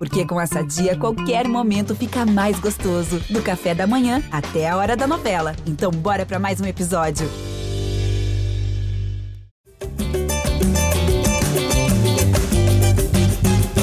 Porque com essa dia, qualquer momento fica mais gostoso. Do café da manhã até a hora da novela. Então, bora para mais um episódio.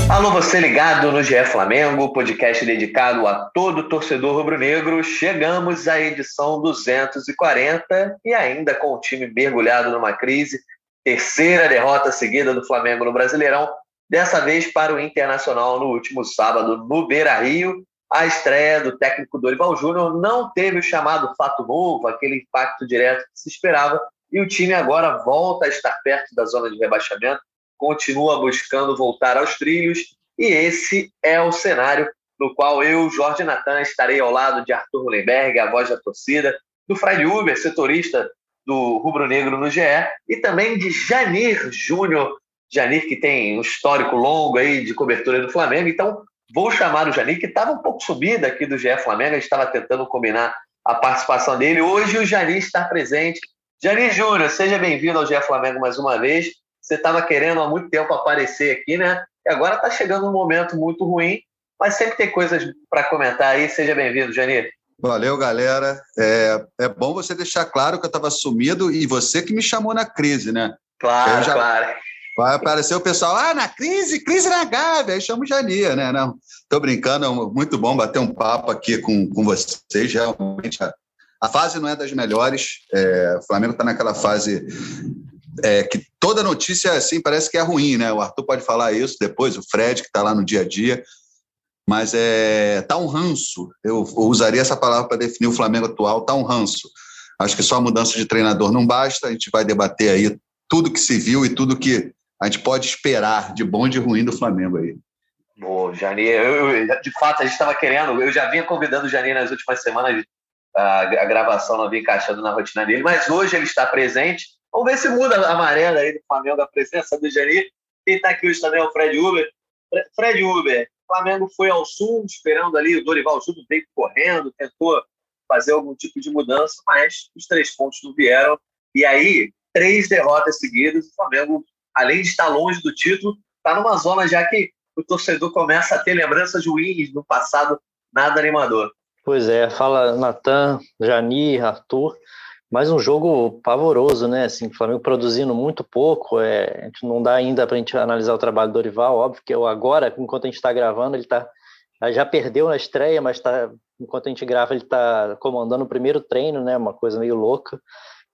Alô, você ligado no GE Flamengo, podcast dedicado a todo torcedor rubro-negro. Chegamos à edição 240 e ainda com o time mergulhado numa crise. Terceira derrota seguida do Flamengo no Brasileirão, dessa vez para o Internacional no último sábado no Beira Rio. A estreia do técnico Dorival Júnior não teve o chamado fato novo, aquele impacto direto que se esperava, e o time agora volta a estar perto da zona de rebaixamento, continua buscando voltar aos trilhos, e esse é o cenário no qual eu, Jorge Natan, estarei ao lado de Arthur Mullenberg, a voz da torcida, do Fred Uber, setorista do Rubro Negro no GE, e também de Janir Júnior, Janir, que tem um histórico longo aí de cobertura do Flamengo. Então, vou chamar o Janir, que estava um pouco subido aqui do GE Flamengo. A gente estava tentando combinar a participação dele. Hoje o Janir está presente. Janir Júnior, seja bem-vindo ao GE Flamengo mais uma vez. Você estava querendo há muito tempo aparecer aqui, né? E agora está chegando um momento muito ruim, mas sempre tem coisas para comentar aí. Seja bem-vindo, Janir. Valeu, galera. É, é bom você deixar claro que eu estava sumido e você que me chamou na crise, né? Claro, já... claro. Vai aparecer o pessoal, ah, na crise, crise na Gávea, aí chama o Jania, né? Não, tô brincando, é muito bom bater um papo aqui com, com vocês, realmente. A, a fase não é das melhores, é, o Flamengo está naquela fase é, que toda notícia, assim, parece que é ruim, né? O Arthur pode falar isso depois, o Fred, que está lá no dia a dia, mas é, tá um ranço, eu, eu usaria essa palavra para definir o Flamengo atual, tá um ranço. Acho que só a mudança de treinador não basta, a gente vai debater aí tudo que se viu e tudo que a gente pode esperar de bom e de ruim do Flamengo aí. Boa, Jani, eu, eu, de fato, a gente estava querendo, eu já vinha convidando o Jani nas últimas semanas, a, a, gravação não vinha encaixando na rotina dele, mas hoje ele está presente. Vamos ver se muda a maré aí do Flamengo, a presença do Jani. Quem está aqui hoje também é o Fred Uber. Fred Uber, o Flamengo foi ao Sul, esperando ali, o Dorival Júnior veio correndo, tentou fazer algum tipo de mudança, mas os três pontos não vieram. E aí, três derrotas seguidas, o Flamengo além de estar longe do título, está numa zona já que o torcedor começa a ter lembranças ruins no passado, nada animador. Pois é, fala Natan, Jani, Arthur, mais um jogo pavoroso, né? Assim, o Flamengo produzindo muito pouco, é, a gente não dá ainda para a gente analisar o trabalho do Dorival, óbvio que agora, enquanto a gente está gravando, ele tá, já perdeu na estreia, mas tá, enquanto a gente grava, ele está comandando o primeiro treino, né? Uma coisa meio louca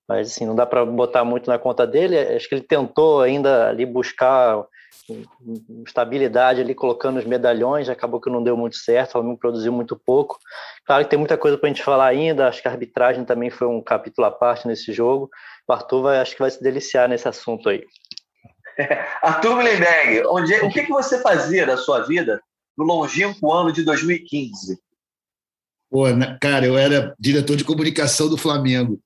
mas assim, não dá para botar muito na conta dele. Acho que ele tentou ainda ali buscar estabilidade ali colocando os medalhões, acabou que não deu muito certo, o Flamengo produziu muito pouco. Claro que tem muita coisa para a gente falar ainda, acho que a arbitragem também foi um capítulo à parte nesse jogo. O Arthur vai, acho que vai se deliciar nesse assunto aí. Arthur Mullenberg, onde, o que, que você fazia da sua vida no longínquo ano de 2015? Pô, cara, eu era diretor de comunicação do Flamengo.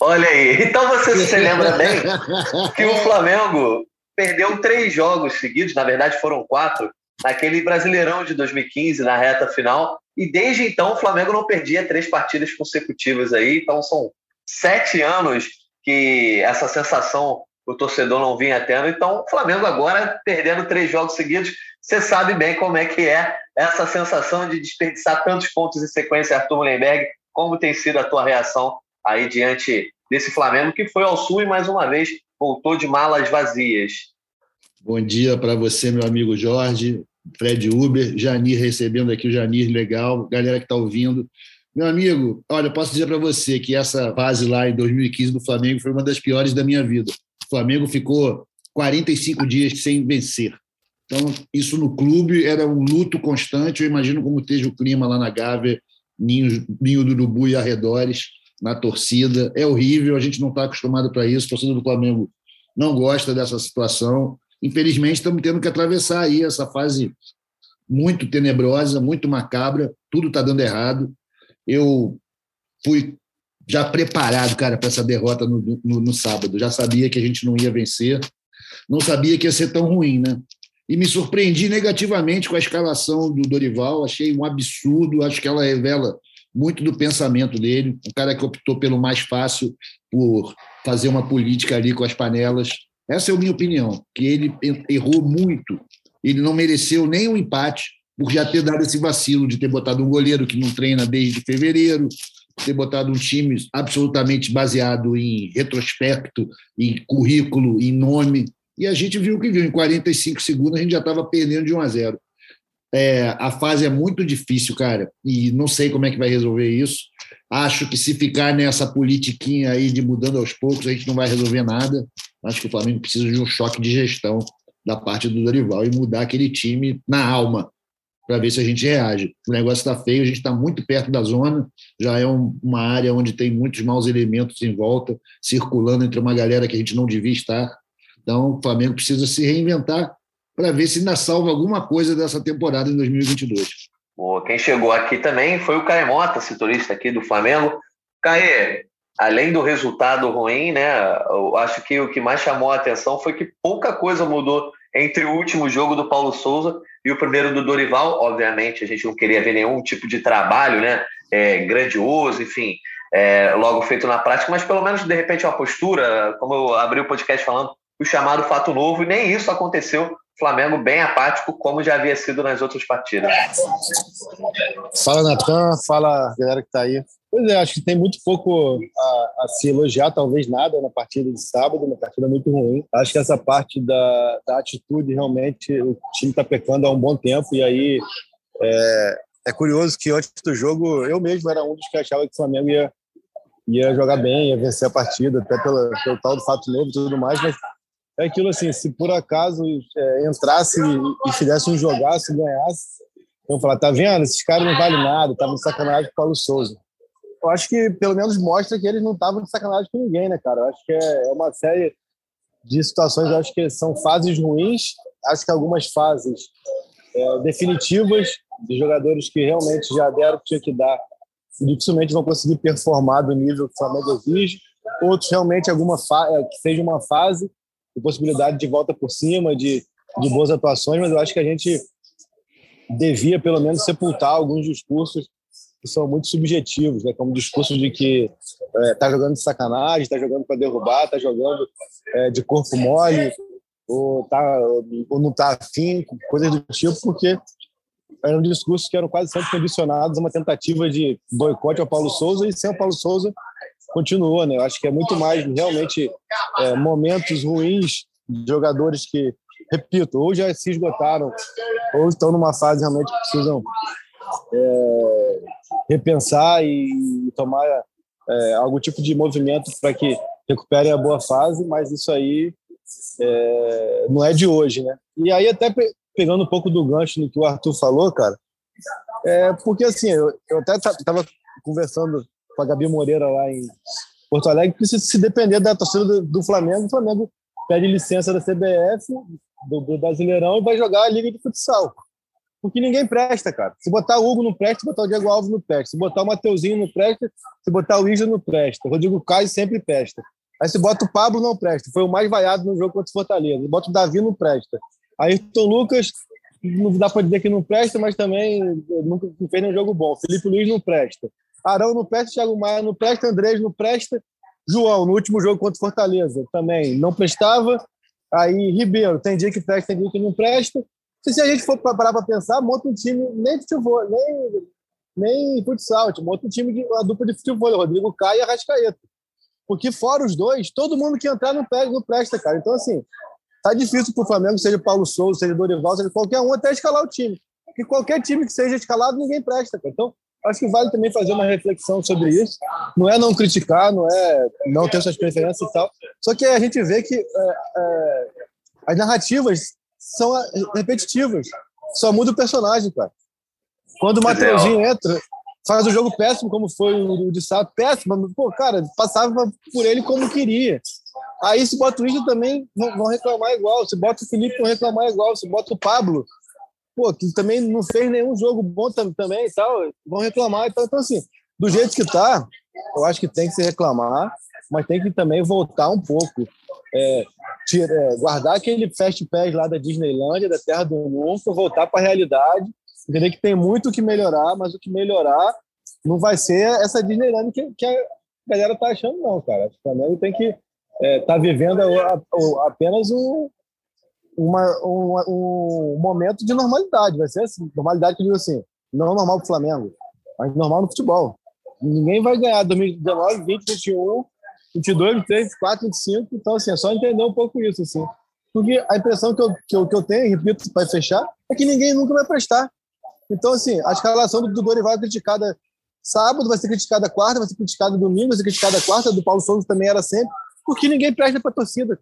Olha aí. Então você se lembra bem que o Flamengo perdeu três jogos seguidos, na verdade foram quatro, naquele Brasileirão de 2015, na reta final. E desde então o Flamengo não perdia três partidas consecutivas aí. Então são sete anos que essa sensação o torcedor não vinha tendo. Então o Flamengo agora perdendo três jogos seguidos, você sabe bem como é que é essa sensação de desperdiçar tantos pontos em sequência, Arthur Mullenberg. Como tem sido a tua reação aí diante desse Flamengo que foi ao Sul e mais uma vez voltou de malas vazias. Bom dia para você, meu amigo Jorge, Fred Uber, Janir recebendo aqui o Janir, legal, galera que está ouvindo. Meu amigo, olha, posso dizer para você que essa fase lá em 2015 do Flamengo foi uma das piores da minha vida. O Flamengo ficou 45 dias sem vencer. Então, isso no clube era um luto constante. Eu imagino como esteja o clima lá na Gávea, Ninho, Ninho do Urubu e arredores na torcida. É horrível, a gente não está acostumado para isso. A torcida do Flamengo não gosta dessa situação. Infelizmente, estamos tendo que atravessar aí essa fase muito tenebrosa, muito macabra. Tudo está dando errado. Eu fui já preparado, cara, para essa derrota no, no, no, sábado. Já sabia que a gente não ia vencer. Não sabia que ia ser tão ruim, né? E me surpreendi negativamente com a escalação do Dorival. Achei um absurdo. Acho que ela revela muito do pensamento dele, um cara que optou pelo mais fácil, por fazer uma política ali com as panelas. Essa é a minha opinião, que ele errou muito. Ele não mereceu nem um empate, por já ter dado esse vacilo de ter botado um goleiro que não treina desde fevereiro, ter botado um time absolutamente baseado em retrospecto, em currículo, em nome. E a gente viu o que viu. Em 45 segundos a gente já estava perdendo de 1 a 0. É, a fase é muito difícil, cara, e não sei como é que vai resolver isso. Acho que se ficar nessa politiquinha aí de mudando aos poucos, a gente não vai resolver nada. Acho que o Flamengo precisa de um choque de gestão da parte do Dorival e mudar aquele time na alma para ver se a gente reage. O negócio está feio, a gente está muito perto da zona, já é um, uma área onde tem muitos maus elementos em volta, circulando entre uma galera que a gente não devia estar. Então, o Flamengo precisa se reinventar para ver se ainda salva alguma coisa dessa temporada em 2022. Boa. Quem chegou aqui também foi o Caio Mota, setorista aqui do Flamengo. Caê, além do resultado ruim, né? Eu acho que o que mais chamou a atenção foi que pouca coisa mudou entre o último jogo do Paulo Souza e o primeiro do Dorival. Obviamente, a gente não queria ver nenhum tipo de trabalho, né? É, grandioso, enfim, é, logo feito na prática, mas pelo menos de repente uma postura, como eu abri o podcast falando, o chamado fato novo, e nem isso aconteceu. Flamengo bem apático, como já havia sido nas outras partidas. Fala, Natan, fala galera que está aí. Pois é, acho que tem muito pouco a, a, se elogiar, talvez nada, na partida de sábado, uma partida muito ruim. Acho que essa parte da, da atitude, realmente, o time está pecando há um bom tempo, e aí é, é, curioso que antes do jogo, eu mesmo era um dos que achava que o Flamengo ia, ia jogar bem, ia vencer a partida, até pela, pelo tal do fato novo e tudo mais, mas é aquilo assim, se por acaso é, entrasse e, fizesse um jogaço, ganhasse, vão falar, tá vendo? Esses caras não valem nada, estavam de sacanagem com o Paulo Souza. Eu acho que pelo menos mostra que eles não estavam de sacanagem com ninguém, né, cara? Eu acho que é, é uma série de situações, eu acho que são fases ruins, acho que algumas fases é, definitivas de jogadores que realmente já deram o que tinha que dar e dificilmente vão conseguir performar do nível que o Flamengo exige. Outros realmente alguma é, que seja uma fase de possibilidade de volta por cima, de, de boas atuações, mas eu acho que a gente devia, pelo menos, sepultar alguns discursos que são muito subjetivos, né? como discurso de que é, tá jogando de sacanagem, está jogando para derrubar, está jogando é, de corpo mole, ou, tá, ou não está afim, coisas do tipo, porque eram discursos que eram quase sempre condicionados a uma tentativa de boicote ao Paulo Souza, e sem o Paulo Souza continuou, né? Eu acho que é muito mais realmente é, momentos ruins de jogadores que, repito, ou já se esgotaram, ou estão numa fase realmente que precisam é, repensar e tomar é, algum tipo de movimento para que recuperem a boa fase, mas isso aí é, não é de hoje, né? E aí até pegando um pouco do gancho no que o Arthur falou, cara, é porque assim, eu, eu até estava conversando com a Gabi Moreira lá em Porto Alegre, que se, depender da torcida do, do, Flamengo, o Flamengo pede licença da CBF, do, do, Brasileirão, e vai jogar a Liga de Futsal. Porque ninguém presta, cara. Se botar o Hugo no presta, se botar o Diego Alves no presta. Se botar o Mateuzinho no presta, se botar o Isla no presta. O Rodrigo Caio sempre presta. Aí se bota o Pablo, não presta. Foi o mais vaiado no jogo contra o Fortaleza. Bota o Davi, não presta. Aí o Lucas, não dá para dizer que não presta, mas também nunca fez nenhum jogo bom. Felipe Luiz não presta. Arão não presta, Thiago Maia não presta, Andrés não presta. João, no último jogo contra Fortaleza, também não prestava. Aí, Ribeiro, tem dia que presta, tem dia que não presta. Se a gente for parar para pensar, monta um time, nem futebol, nem, nem futsal, monta um time de uma dupla de futebol, Rodrigo Caio e Arrascaeta. Porque fora os dois, todo mundo que entrar não, pega, não presta, cara. Então, assim, tá difícil para o Flamengo, seja Paulo Souza, seja Dorival, seja qualquer um, até escalar o time. Porque qualquer time que seja escalado, ninguém presta, cara. Então, acho que vale também fazer uma reflexão sobre isso. Não é não criticar, não é não ter suas preferências e tal. Só que a gente vê que é, é, as narrativas são repetitivas. Só muda o personagem, cara. Quando o Mateuzinho entra, faz o jogo péssimo, como foi o de Sato, péssimo, mas, pô, cara, passava por ele como queria. Aí se bota o Isla também, vão reclamar igual. Se bota o Felipe, vão reclamar igual. Se bota o Pablo, pô, que também não fez nenhum jogo bom também e tal, vão reclamar. Então, então, assim, do jeito que tá, eu acho que tem que se reclamar, mas tem que também voltar um pouco. É, tira, é, guardar aquele fast pass lá da Disneylândia, da Terra do Nunca, voltar para a realidade, entender que tem muito o que melhorar, mas o que melhorar não vai ser essa Disneyland que, que a galera tá achando, não, cara. O Flamengo tem que é, tá vivendo a, a, apenas o, uma, uma, um momento de normalidade. Vai ser assim, normalidade que eu digo assim, não normal para o Flamengo, mas normal no futebol. Ninguém vai ganhar 2019, 20, 21, 22, 23, 24, 25. Então, assim, é só entender um pouco isso, assim. Porque a impressão que eu, que eu, que eu tenho, repito, para fechar, é que ninguém nunca vai prestar. Então, assim, a escalação do, do Dorival é criticada sábado, vai ser criticada quarta, vai ser criticada domingo, vai ser criticada quarta, do Paulo Souza também era sempre, porque ninguém presta para a torcida.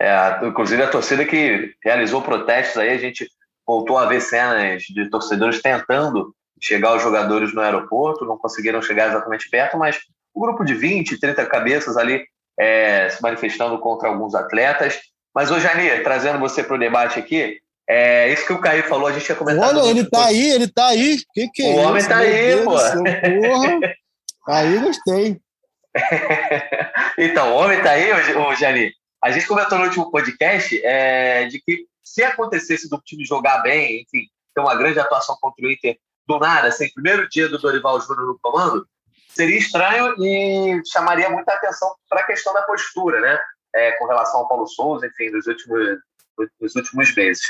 É, inclusive a torcida que realizou protestos aí, a gente voltou a ver cenas de torcedores tentando chegar aos jogadores no aeroporto, não conseguiram chegar exatamente perto, mas um grupo de 20, 30 cabeças ali é, se manifestando contra alguns atletas. Mas, ô Jani, trazendo você para o debate aqui, é, isso que o Caio falou, a gente tinha comentado. Olha, ele tá aí, ele tá aí. Que que é o homem tá aí, pô. Porra. aí gostei. então, o homem tá aí, ô, Jani. A gente comentou no último podcast é, de que se acontecesse do time jogar bem, enfim, ter uma grande atuação contra o Inter do nada, assim, primeiro dia do Dorival Júnior no comando, seria estranho e chamaria muita atenção para a questão da postura, né? É, com relação ao Paulo Souza, enfim, nos últimos, nos últimos meses.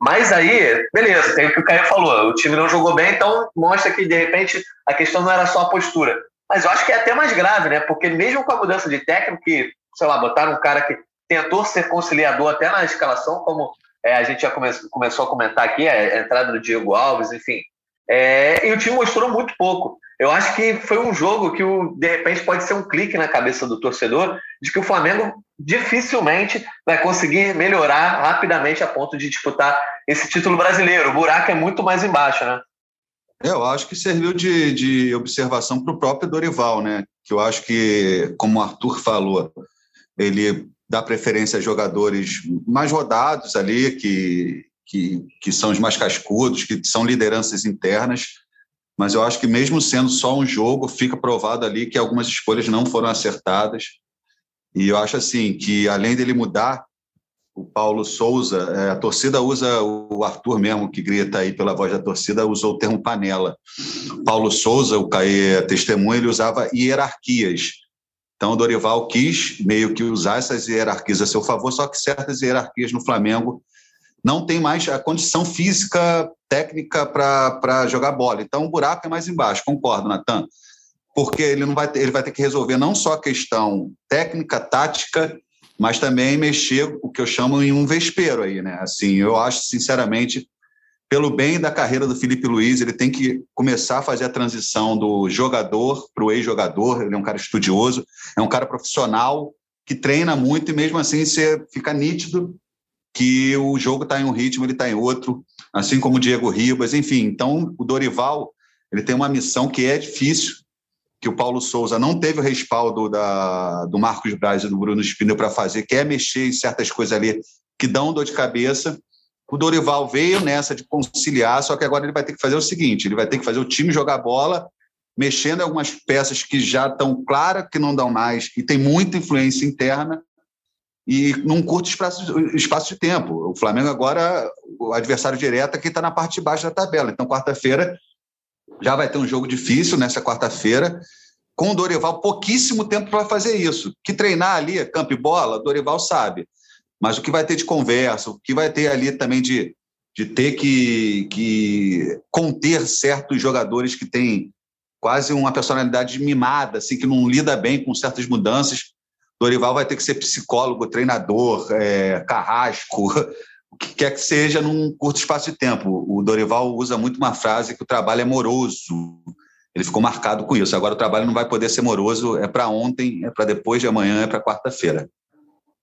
Mas aí, beleza, tem o que o Caio falou, o time não jogou bem, então mostra que, de repente, a questão não era só a postura. Mas eu acho que é até mais grave, né? Porque mesmo com a mudança de técnico, que, sei lá, botaram um cara que tentou ser conciliador até na escalação, como é, a gente já come começou a comentar aqui, a entrada do Diego Alves, enfim. É, e o time mostrou muito pouco. Eu acho que foi um jogo que, o, de repente, pode ser um clique na cabeça do torcedor de que o Flamengo dificilmente vai conseguir melhorar rapidamente a ponto de disputar esse título brasileiro. O buraco é muito mais embaixo, né? Eu acho que serviu de, de observação para o próprio Dorival, né? Que eu acho que, como o Arthur falou, ele dá preferência a jogadores mais rodados ali, que, que, que são os mais cascudos, que são lideranças internas. Mas eu acho que, mesmo sendo só um jogo, fica provado ali que algumas escolhas não foram acertadas. E eu acho assim que, além dele mudar, o Paulo Souza, é, a torcida usa, o Arthur mesmo, que grita aí pela voz da torcida, usou o termo panela. Paulo Souza, o Caê testemunha, ele usava hierarquias. Então, o Dorival quis meio que usar essas hierarquias a seu favor, só que certas hierarquias no Flamengo não tem mais a condição física, técnica para jogar bola. Então, o buraco é mais embaixo, concordo, Natan. Porque ele, não vai ter, ele vai ter que resolver não só a questão técnica, tática, mas também mexer o que eu chamo em um vespeiro aí, né? Assim, eu acho, sinceramente, pelo bem da carreira do Felipe Luiz, ele tem que começar a fazer a transição do jogador para o ex-jogador. Ele é um cara estudioso, é um cara profissional que treina muito e mesmo assim você fica nítido que o jogo está em um ritmo, ele está em outro, assim como o Diego Ribas, enfim. Então, o Dorival ele tem uma missão que é difícil, que o Paulo Souza não teve o respaldo da, do Marcos Braz e do Bruno Spindel para fazer, que é mexer em certas coisas ali que dão dor de cabeça. O Dorival veio nessa de conciliar, só que agora ele vai ter que fazer o seguinte: ele vai ter que fazer o time jogar bola, mexendo em algumas peças que já estão claras que não dão mais e tem muita influência interna e num curto espaço, espaço de tempo. O Flamengo agora, o adversário direto aqui está na parte de baixo da tabela. Então, quarta-feira já vai ter um jogo difícil nessa quarta-feira, com o Dorival pouquíssimo tempo para fazer isso. Que treinar ali, campo e bola, Dorival sabe. Mas o que vai ter de conversa, o que vai ter ali também de, de ter que, que conter certos jogadores que têm quase uma personalidade mimada, assim, que não lida bem com certas mudanças. Dorival vai ter que ser psicólogo, treinador, é, carrasco, o que quer que seja num curto espaço de tempo. O Dorival usa muito uma frase que o trabalho é moroso. Ele ficou marcado com isso. Agora o trabalho não vai poder ser moroso, é para ontem, é para depois de amanhã, é para quarta-feira.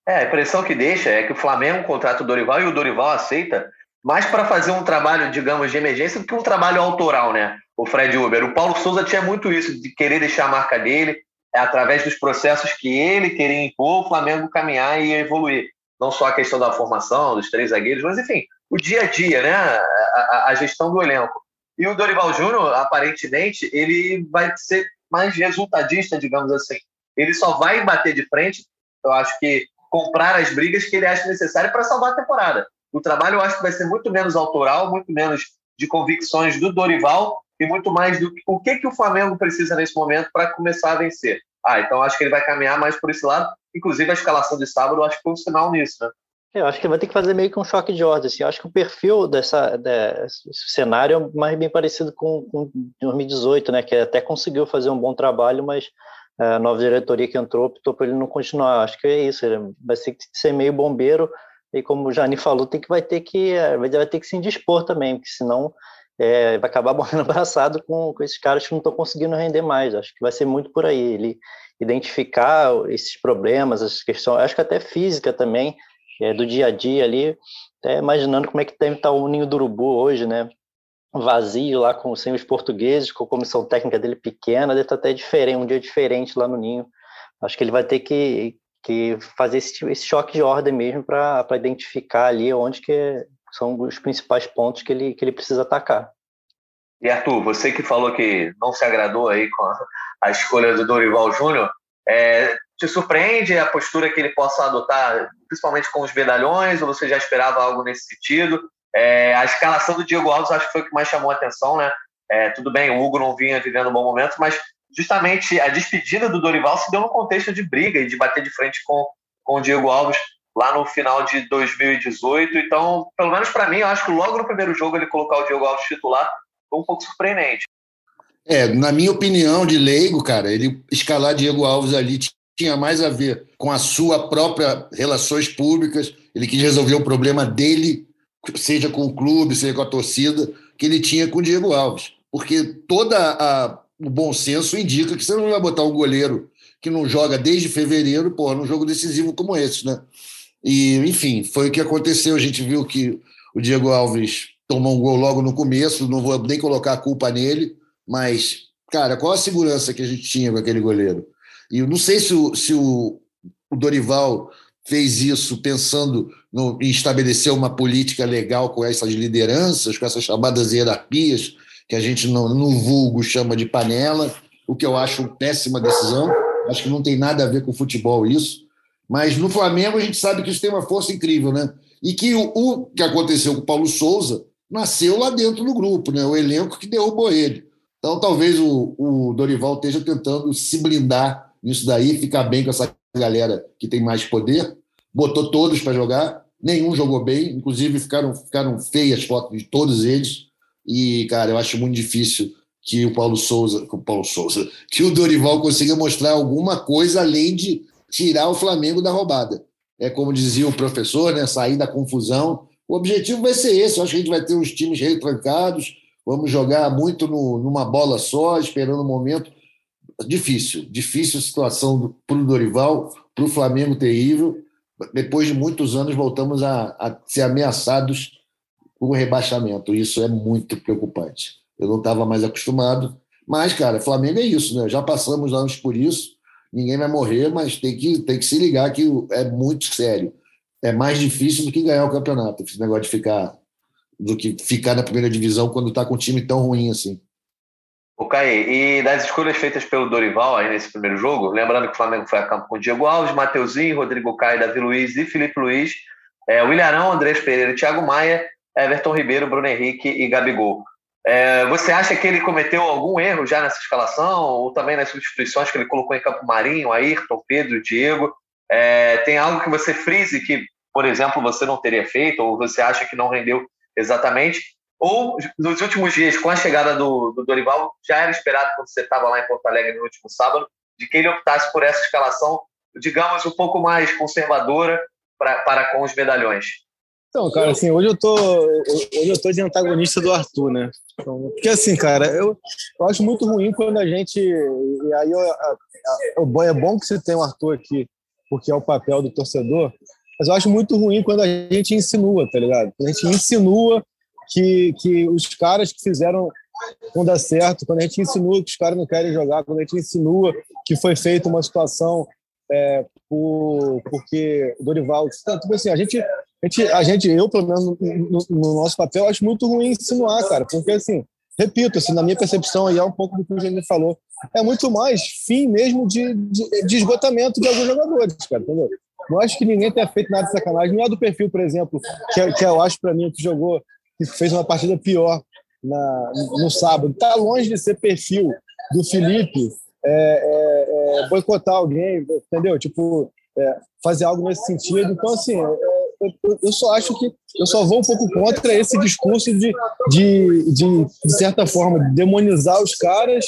É, a impressão que deixa é que o Flamengo contrata o Dorival e o Dorival aceita mais para fazer um trabalho, digamos, de emergência do que um trabalho autoral, né? O Fred Uber. O Paulo Souza tinha muito isso, de querer deixar a marca dele, é através dos processos que ele queria impor, o Flamengo caminhar e evoluir. Não só a questão da formação, dos três zagueiros, mas, enfim, o dia a dia, né? A, a, a gestão do elenco. E o Dorival Júnior, aparentemente, ele vai ser mais resultadista, digamos assim. Ele só vai bater de frente, eu acho que comprar as brigas que ele acha necessário para salvar a temporada. O trabalho eu acho que vai ser muito menos autoral, muito menos de convicções do Dorival e muito mais do que o que, que o Flamengo precisa nesse momento para começar a vencer. Ah, então acho que ele vai caminhar mais por esse lado. Inclusive a escalação de sábado, eu acho que foi um sinal nisso, né? Eu acho que vai ter que fazer meio que um choque de ordem. Assim. Eu acho que o perfil dessa, desse cenário é mais bem parecido com, com 2018, né? Que até conseguiu fazer um bom trabalho, mas a nova diretoria que entrou optou por ele não continuar. Acho que é isso. Ele vai ter que ser meio bombeiro e como o Jani falou, tem que vai ter que vai ter que se indispor também, porque senão é, vai acabar morrendo abraçado com, com esses caras que não estão conseguindo render mais. Acho que vai ser muito por aí. Ele identificar esses problemas, essas questões, acho que até física também, é, do dia a dia ali, até imaginando como é que deve estar o Ninho do Urubu hoje, né? Vazio lá com sem os portugueses, com a comissão técnica dele pequena, deve estar até diferente, um dia diferente lá no Ninho. Acho que ele vai ter que, que fazer esse, esse choque de ordem mesmo para identificar ali onde que são os principais pontos que ele, que ele precisa atacar. E Arthur, você que falou que não se agradou aí com a escolha do Dorival Júnior, é, te surpreende a postura que ele possa adotar, principalmente com os medalhões, ou você já esperava algo nesse sentido? É, a escalação do Diego Alves acho que foi o que mais chamou a atenção, né? É, tudo bem, o Hugo não vinha vivendo um bom momento, mas justamente a despedida do Dorival se deu no contexto de briga e de bater de frente com, com o Diego Alves lá no final de 2018. Então, pelo menos para mim, eu acho que logo no primeiro jogo ele colocar o Diego Alves titular foi um pouco surpreendente. É, na minha opinião de leigo, cara, ele escalar Diego Alves ali tinha mais a ver com a sua própria relações públicas. Ele quis resolver o problema dele, seja com o clube, seja com a torcida, que ele tinha com o Diego Alves. Porque toda o bom senso indica que você não vai botar um goleiro que não joga desde fevereiro, pô, num jogo decisivo como esse, né? E, enfim, foi o que aconteceu. A gente viu que o Diego Alves tomou um gol logo no começo, não vou nem colocar a culpa nele, mas, cara, qual a segurança que a gente tinha com aquele goleiro? E eu não sei se o, se o, o Dorival fez isso pensando no, estabelecer uma política legal com essas lideranças, com essas chamadas hierarquias, que a gente no, no vulgo chama de panela, o que eu acho péssima decisão. Acho que não tem nada a ver com futebol isso. Mas no Flamengo a gente sabe que isso tem uma força incrível, né? E que o, o que aconteceu com o Paulo Souza nasceu lá dentro do grupo, né? O elenco que derrubou ele. Então, talvez o, o Dorival esteja tentando se blindar nisso daí, ficar bem com essa galera que tem mais poder. Botou todos para jogar, nenhum jogou bem, inclusive ficaram, ficaram feias as fotos de todos eles. E, cara, eu acho muito difícil que o Paulo Souza, o Paulo Souza, que o Dorival consiga mostrar alguma coisa além de tirar o Flamengo da roubada. É como dizia o professor, né, sair da confusão o objetivo vai ser esse. Eu acho que a gente vai ter uns times retrancados, vamos jogar muito no, numa bola só, esperando o um momento. Difícil, difícil situação para o Dorival, para o Flamengo terrível. Depois de muitos anos, voltamos a, a ser ameaçados com o rebaixamento. Isso é muito preocupante. Eu não estava mais acostumado. Mas, cara, Flamengo é isso, né? Já passamos anos por isso. Ninguém vai morrer, mas tem que, tem que se ligar que é muito sério é mais difícil do que ganhar o campeonato. Esse negócio de ficar do que ficar na primeira divisão quando está com um time tão ruim assim. O Caí, e das escolhas feitas pelo Dorival aí nesse primeiro jogo, lembrando que o Flamengo foi a campo com Diego Alves, Mateuzinho, Rodrigo Caio, Davi Luiz e Felipe Luiz, é, William Andrés Pereira, Thiago Maia, Everton Ribeiro, Bruno Henrique e Gabigol. É, você acha que ele cometeu algum erro já nessa escalação, ou também nas substituições que ele colocou em campo Marinho, Ayrton, Pedro, Diego? É, tem algo que você frise que, por exemplo, você não teria feito, ou você acha que não rendeu exatamente? Ou nos últimos dias, com a chegada do, do Dorival, já era esperado, quando você estava lá em Porto Alegre no último sábado, de que ele optasse por essa escalação, digamos, um pouco mais conservadora pra, para com os medalhões? Então, cara, assim, hoje eu tô, hoje eu tô de antagonista do Arthur, né? Então, porque assim, cara, eu, eu acho muito ruim quando a gente, e aí eu, a, é bom que você tem o Arthur aqui, porque é o papel do torcedor, mas eu acho muito ruim quando a gente insinua, tá ligado? A gente insinua que, que os caras que fizeram não dá certo, quando a gente insinua que os caras não querem jogar, quando a gente insinua que foi feita uma situação é, por, porque Dorival. Tipo assim, a gente, a gente, a gente, eu, pelo menos no, no, nosso papel, acho muito ruim insinuar, cara, porque assim, repito, assim, na minha percepção, aí é um pouco do que o Gênero falou é muito mais fim mesmo de, de, de esgotamento de alguns jogadores, cara, entendeu? Não acho que ninguém tenha feito nada de sacanagem. Não é do perfil, por exemplo, que, é, que eu acho para mim que jogou, que fez uma partida pior na, no sábado. Está longe de ser perfil do Felipe é, é, é, boicotar alguém, entendeu? Tipo, é, fazer algo nesse sentido. Então, assim, é, eu, só acho que eu só vou um pouco contra esse discurso de, de, de, de certa forma, demonizar os caras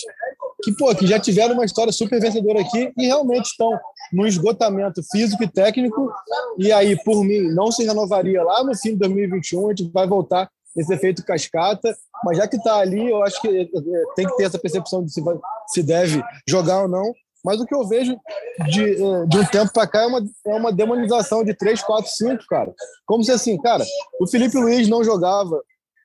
que, pô, que já tiveram uma história super vencedora aqui e realmente estão no esgotamento físico e técnico, e aí, por mim, não se renovaria lá no fim de 2021, a gente vai voltar nesse efeito cascata, mas já que está ali, eu acho que é, tem que ter essa percepção de se, vai, se deve jogar ou não, mas o que eu vejo de, é, de um tempo para cá é uma, é uma demonização de 3, 4, 5, cara. Como se assim, cara, o Felipe Luiz não jogava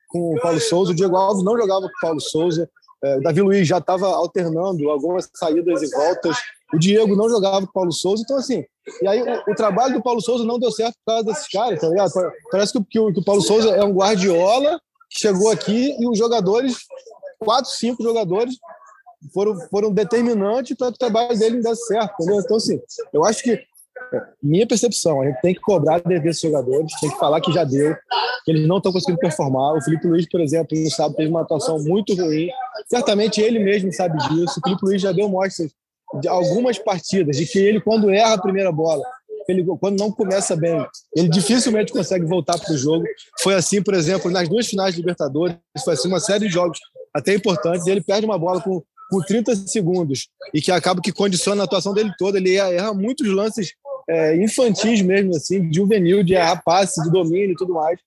com o Paulo Souza, o Diego Alves não jogava com o Paulo Souza, é, o Davi Luiz já estava alternando algumas saídas e voltas, o Diego não jogava com o Paulo Souza, então assim, e aí o, o, trabalho do Paulo Souza não deu certo por causa desses caras, tá ligado? Parece que, que, o, que o Paulo Souza é um guardiola, chegou aqui e os jogadores, quatro, cinco jogadores, foram, foram determinantes para o trabalho dele não desse certo, entendeu? Então, assim, eu acho que, minha percepção, a gente tem que cobrar desses jogadores, tem que falar que já deu, que eles não estão conseguindo performar. O Felipe Luiz, por exemplo, no sábado teve uma atuação muito ruim, certamente ele mesmo sabe disso. O Felipe Luiz já deu mostras de algumas partidas de que ele, quando erra a primeira bola, ele, quando não começa bem, ele dificilmente consegue voltar para o jogo. Foi assim, por exemplo, nas duas finais de Libertadores, foi assim uma série de jogos até importantes, ele perde uma bola com com 30 segundos e que acaba que condiciona a atuação dele toda. Ele erra muitos lances é, infantis mesmo, assim, juvenil, de passe, de domínio e tudo mais.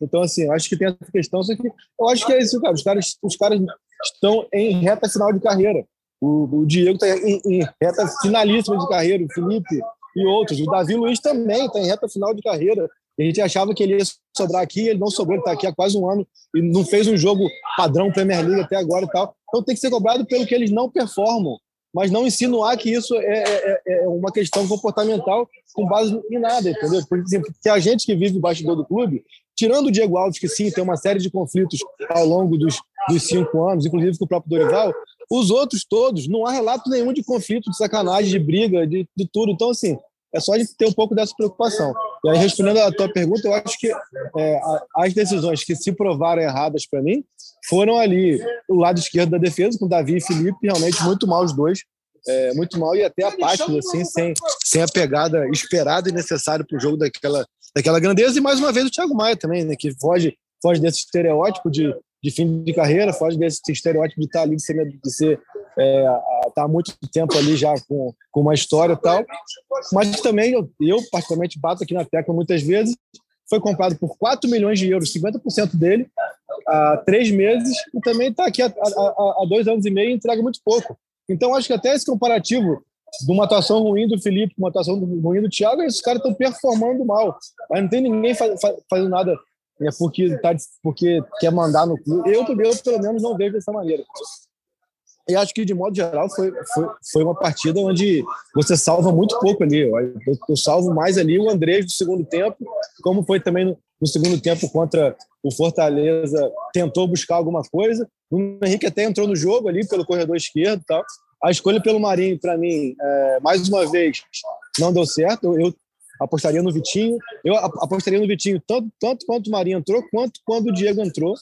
Então, assim, acho que tem essa questão. Só que eu acho que é isso, cara. Os caras, os caras estão em reta final de carreira. O, o Diego está em, em, reta finalíssima de carreira, o Felipe e outros. O Davi Luiz também está em reta final de carreira. A gente achava que ele ia sobrar aqui, ele não sobrou, ele está aqui há quase um ano e não fez um jogo padrão Premier League até agora e tal. Então tem que ser cobrado pelo que eles não performam, mas não insinuar que isso é, é, é, é uma questão comportamental com base em nada, entendeu? Por exemplo, que a gente que vive o bastidor do clube, tirando o Diego Alves, que sim, tem uma série de conflitos ao longo dos, dos cinco anos, inclusive com o próprio Dorival, os outros todos, não há relato nenhum de conflito, de sacanagem, de briga, de, de tudo. Então, assim, é só a gente ter um pouco dessa preocupação. E aí, respondendo à tua pergunta, eu acho que é, as decisões que se provaram erradas para mim foram ali o lado esquerdo da defesa, com Davi e Felipe, realmente muito mal os dois. É, muito mal e até apático, assim, sem, sem a pegada esperada e necessária para o jogo daquela, daquela grandeza. E mais uma vez o Thiago Maia também, né, que foge, foge desse estereótipo de, de fim de carreira, foge desse estereótipo de estar ali, de ser, de ser é, tá há muito tempo ali já com, com uma história e tal. Mas também eu, eu, particularmente, bato aqui na tecla muitas vezes. Foi comprado por 4 milhões de euros, 50% dele, há três meses, e também está aqui há, há, há, dois anos e meio e entrega muito pouco. Então, acho que até esse comparativo de uma atuação ruim do Felipe com uma atuação ruim do Thiago, esses caras estão performando mal. Mas não tem ninguém faz, faz, fazendo nada é porque, tá, porque quer mandar no clube. Eu, eu, pelo menos, não vejo dessa maneira. E acho que, de modo geral, foi, foi, foi uma partida onde você salva muito pouco ali. Eu, eu salvo mais ali o Andrés do segundo tempo, como foi também no, no, segundo tempo contra o Fortaleza, tentou buscar alguma coisa. O Henrique até entrou no jogo ali pelo corredor esquerdo tal. A escolha pelo Marinho, para mim, é, mais uma vez, não deu certo. Eu, eu, apostaria no Vitinho. Eu apostaria no Vitinho tanto, tanto quanto o Marinho entrou, quanto quando o Diego entrou.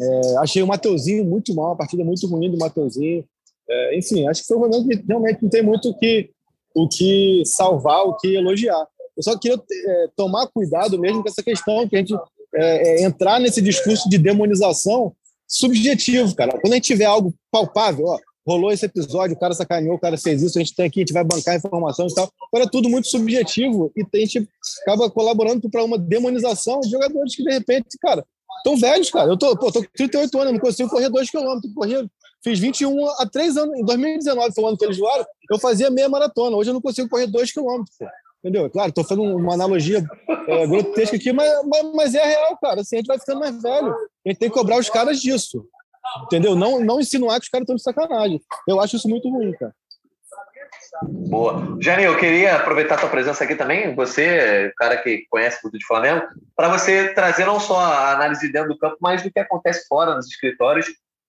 É, achei o Mateuzinho muito mal, a partida muito ruim do Mateuzinho. É, enfim, acho que foi um momento que realmente não tem muito o que, o que salvar, o que elogiar. Eu só queria é, tomar cuidado mesmo com essa questão, que a gente é, é, entrar nesse discurso de demonização subjetivo, cara. Quando a gente tiver algo palpável, ó, rolou esse episódio, o cara sacaneou, o cara fez isso, a gente tem aqui, a gente vai bancar informações e tal. Agora é tudo muito subjetivo e a gente acaba colaborando para uma demonização de jogadores que, de repente, cara, Tão velhos, cara. Eu tô, pô, tô com 38 anos, não consigo correr 2 km. Corri, fiz 21 há 3 anos. Em 2019 foi o ano que eles voaram, eu fazia meia maratona. Hoje eu não consigo correr 2 km. Entendeu? Claro, estou fazendo uma analogia é, grotesca aqui, mas, mas, mas, é real, cara. Assim, a gente vai ficando mais velho. A gente tem que cobrar os caras disso. Entendeu? Não, não insinuar que os caras estão de sacanagem. Eu acho isso muito ruim, cara. Boa. Jane, eu queria aproveitar a tua presença aqui também, você, cara que conhece muito de Flamengo, para você trazer não só a análise dentro do campo, mas do que acontece fora nos escritórios,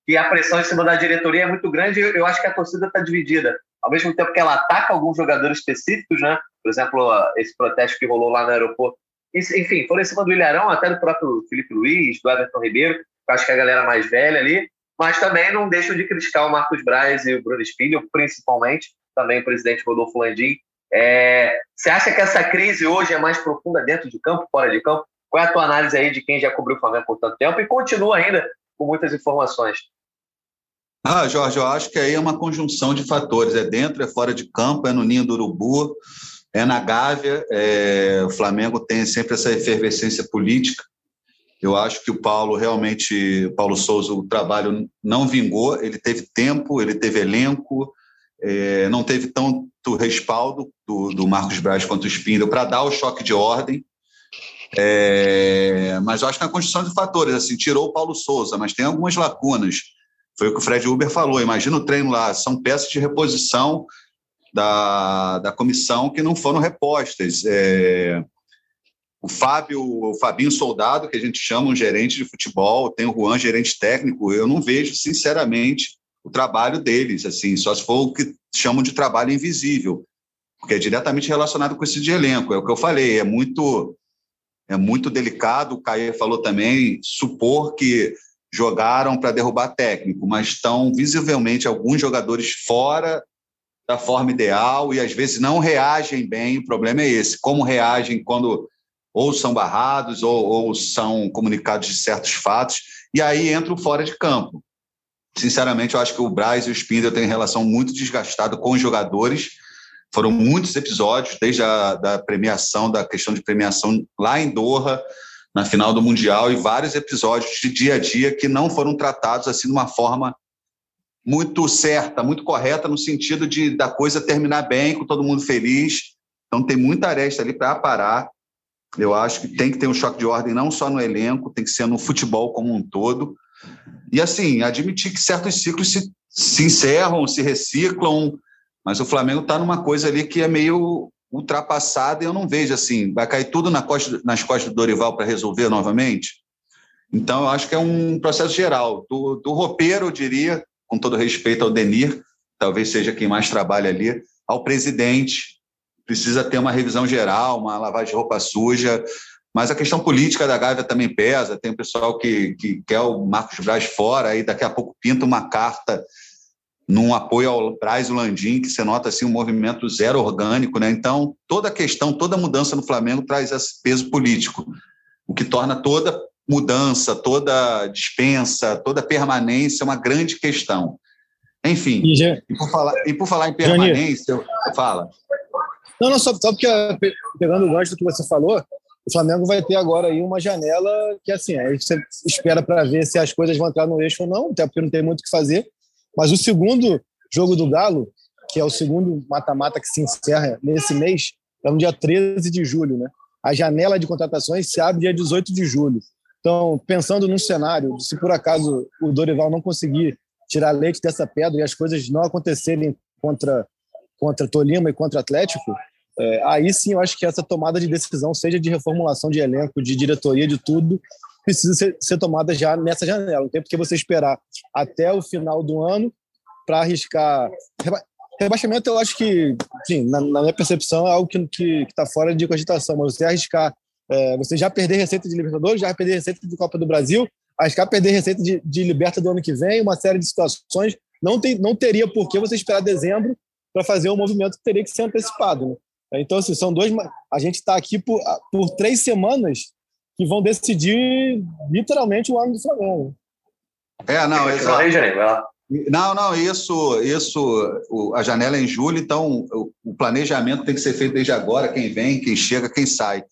que a pressão em cima da diretoria é muito grande eu acho que a torcida está dividida. Ao mesmo tempo que ela ataca alguns jogadores específicos, né? Por exemplo, esse protesto que rolou lá no aeroporto. Enfim, foram em cima do Ilharão, até do próprio Felipe Luiz, do Everton Ribeiro, que acho que é a galera mais velha ali, mas também não deixam de criticar o Marcos Braz e o Bruno Espírito, principalmente, também o presidente Rodolfo Landim, É, você acha que essa crise hoje é mais profunda dentro de campo, fora de campo? Qual é a tua análise aí de quem já cobriu o Flamengo por tanto tempo e continua ainda com muitas informações? Ah, Jorge, eu acho que aí é uma conjunção de fatores. É dentro, é fora de campo, é no ninho do urubu, é na Gávea. É... O Flamengo tem sempre essa efervescência política. Eu acho que o Paulo realmente, o Paulo Souza, o trabalho não vingou. Ele teve tempo, ele teve elenco, é... não teve tanto respaldo do, do Marcos Braz quanto o Spindle para dar o choque de ordem. É... Mas eu acho que é uma construção de fatores. Assim, tirou o Paulo Souza, mas tem algumas lacunas foi o que o Fred Uber falou. Imagina o treino lá, são peças de reposição da, da comissão que não foram repostas. É, o Fábio, o Fabinho Soldado, que a gente chama um gerente de futebol, tem o Juan, gerente técnico. Eu não vejo, sinceramente, o trabalho deles, assim, só se for o que chamam de trabalho invisível, porque é diretamente relacionado com esse de elenco. É o que eu falei, é muito é muito delicado. O Caio falou também supor que jogaram para derrubar técnico, mas estão visivelmente alguns jogadores fora da forma ideal e às vezes não reagem bem. O problema é esse: como reagem quando ou são barrados ou, ou são comunicados de certos fatos, e aí entra o fora de campo. Sinceramente, eu acho que o Braz e o Spindle têm relação muito desgastada com os jogadores. Foram muitos episódios, desde a da premiação, da questão de premiação lá em Doha, na final do Mundial e vários episódios de dia a dia que não foram tratados assim de uma forma muito certa, muito correta no sentido de da coisa terminar bem, com todo mundo feliz. Então tem muita aresta ali para parar. Eu acho que tem que ter um choque de ordem não só no elenco, tem que ser no futebol como um todo. E assim, admitir que certos ciclos se, se encerram, se reciclam, mas o Flamengo está numa coisa ali que é meio ultrapassada e eu não vejo assim, vai cair tudo na costa, nas costas do Dorival para resolver novamente. Então, eu acho que é um processo geral. Do, do roupeiro, eu diria, com todo respeito ao Denir, talvez seja quem mais trabalha ali, ao presidente, precisa ter uma revisão geral, uma lavagem de roupa suja, mas a questão política da Gávea também pesa. Tem o pessoal que, que quer o Marcos Braz fora, e daqui a pouco pinta uma carta num apoio ao Braz Landim, que você nota assim um movimento zero orgânico, né? Então, toda a questão, toda mudança no Flamengo traz esse peso político, o que torna toda mudança, toda dispensa, toda permanência uma grande questão. Enfim, e, já... e, por, falar, e por falar em permanência, fala. Não, não, só, só porque, pegando o gancho do que você falou, o Flamengo vai ter agora aí uma janela que, assim, a gente espera para ver se as coisas vão entrar no eixo ou não, até porque não tem muito o que fazer. Mas o segundo jogo do Galo, que é o segundo mata-mata que se encerra nesse mês, é no dia 13 de julho, né? A janela de contratações se abre dia 18 de julho. Então, pensando num cenário, se por acaso o Dorival não conseguir tirar leite dessa pedra e as coisas não acontecerem contra contra Tolima e contra Atlético, é, aí sim eu acho que essa tomada de decisão, seja de reformulação de elenco, de diretoria, de tudo, precisa ser, ser tomada já nessa janela. Não tem porque você esperar até o final do ano para arriscar. Reba... Rebaixamento, eu acho que, enfim, na, na minha percepção, é algo que está fora de cogitação, mas você arriscar, é, você já perder receita de Libertadores, já perder receita de Copa do Brasil, arriscar perder receita de, de Liberta do ano que vem, uma série de situações, não, tem, não teria por que você esperar dezembro para fazer um movimento que teria que ser antecipado. Né? Então, assim, são dois. A gente está aqui por, por três semanas que vão decidir literalmente o ano do Flamengo. É, não, exato. Não, não, isso, isso, a janela é em julho, então o planejamento tem que ser feito desde agora, quem vem, quem chega, quem sai.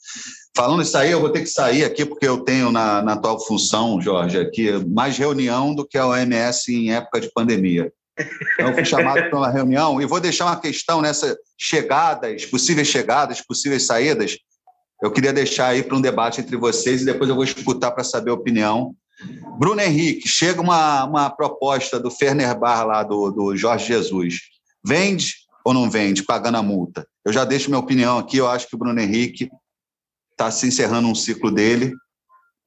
Falando isso aí, eu vou ter que sair aqui, porque eu tenho na, na atual função, Jorge, aqui, mais reunião do que a OMS em época de pandemia. Eu fui chamado para uma reunião e vou deixar uma questão nessas chegadas, possíveis chegadas, possíveis saídas, eu queria deixar aí para um debate entre vocês e depois eu vou escutar para saber a opinião. Bruno Henrique, chega uma, uma proposta do Ferner Bar lá, do, do Jorge Jesus. Vende ou não vende, pagando a multa? Eu já deixo minha opinião aqui, eu acho que o Bruno Henrique está se encerrando um ciclo dele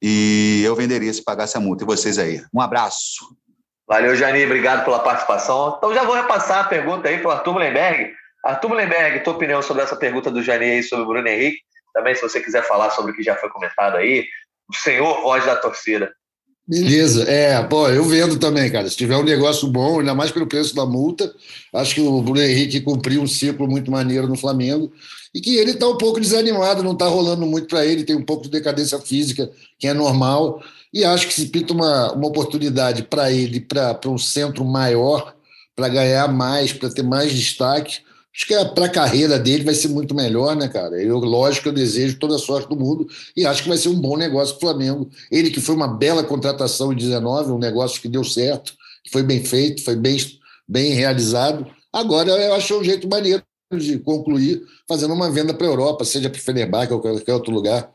e eu venderia se pagasse a multa. E vocês aí? Um abraço. Valeu, Jani, obrigado pela participação. Então já vou repassar a pergunta aí para o Arthur Mullenberg. Arthur Mullenberg, tua opinião sobre essa pergunta do Jani aí sobre o Bruno Henrique também, se você quiser falar sobre o que já foi comentado aí, o senhor voz da torcida. Beleza, é, pô, eu vendo também, cara. Se tiver um negócio bom, ainda mais pelo preço da multa, acho que o Bruno Henrique cumpriu um ciclo muito maneiro no Flamengo e que ele está um pouco desanimado, não está rolando muito para ele, tem um pouco de decadência física, que é normal, e acho que se pinta uma, uma oportunidade para ele, para um centro maior, para ganhar mais, para ter mais destaque, Acho que para a carreira dele vai ser muito melhor, né, cara? Eu, lógico, eu desejo toda a sorte do mundo e acho que vai ser um bom negócio para o Flamengo. Ele que foi uma bela contratação em 19, um negócio que deu certo, que foi bem feito, foi bem, bem realizado. Agora eu acho um jeito maneiro de concluir fazendo uma venda para a Europa, seja para o Fenerbahçe ou qualquer outro lugar.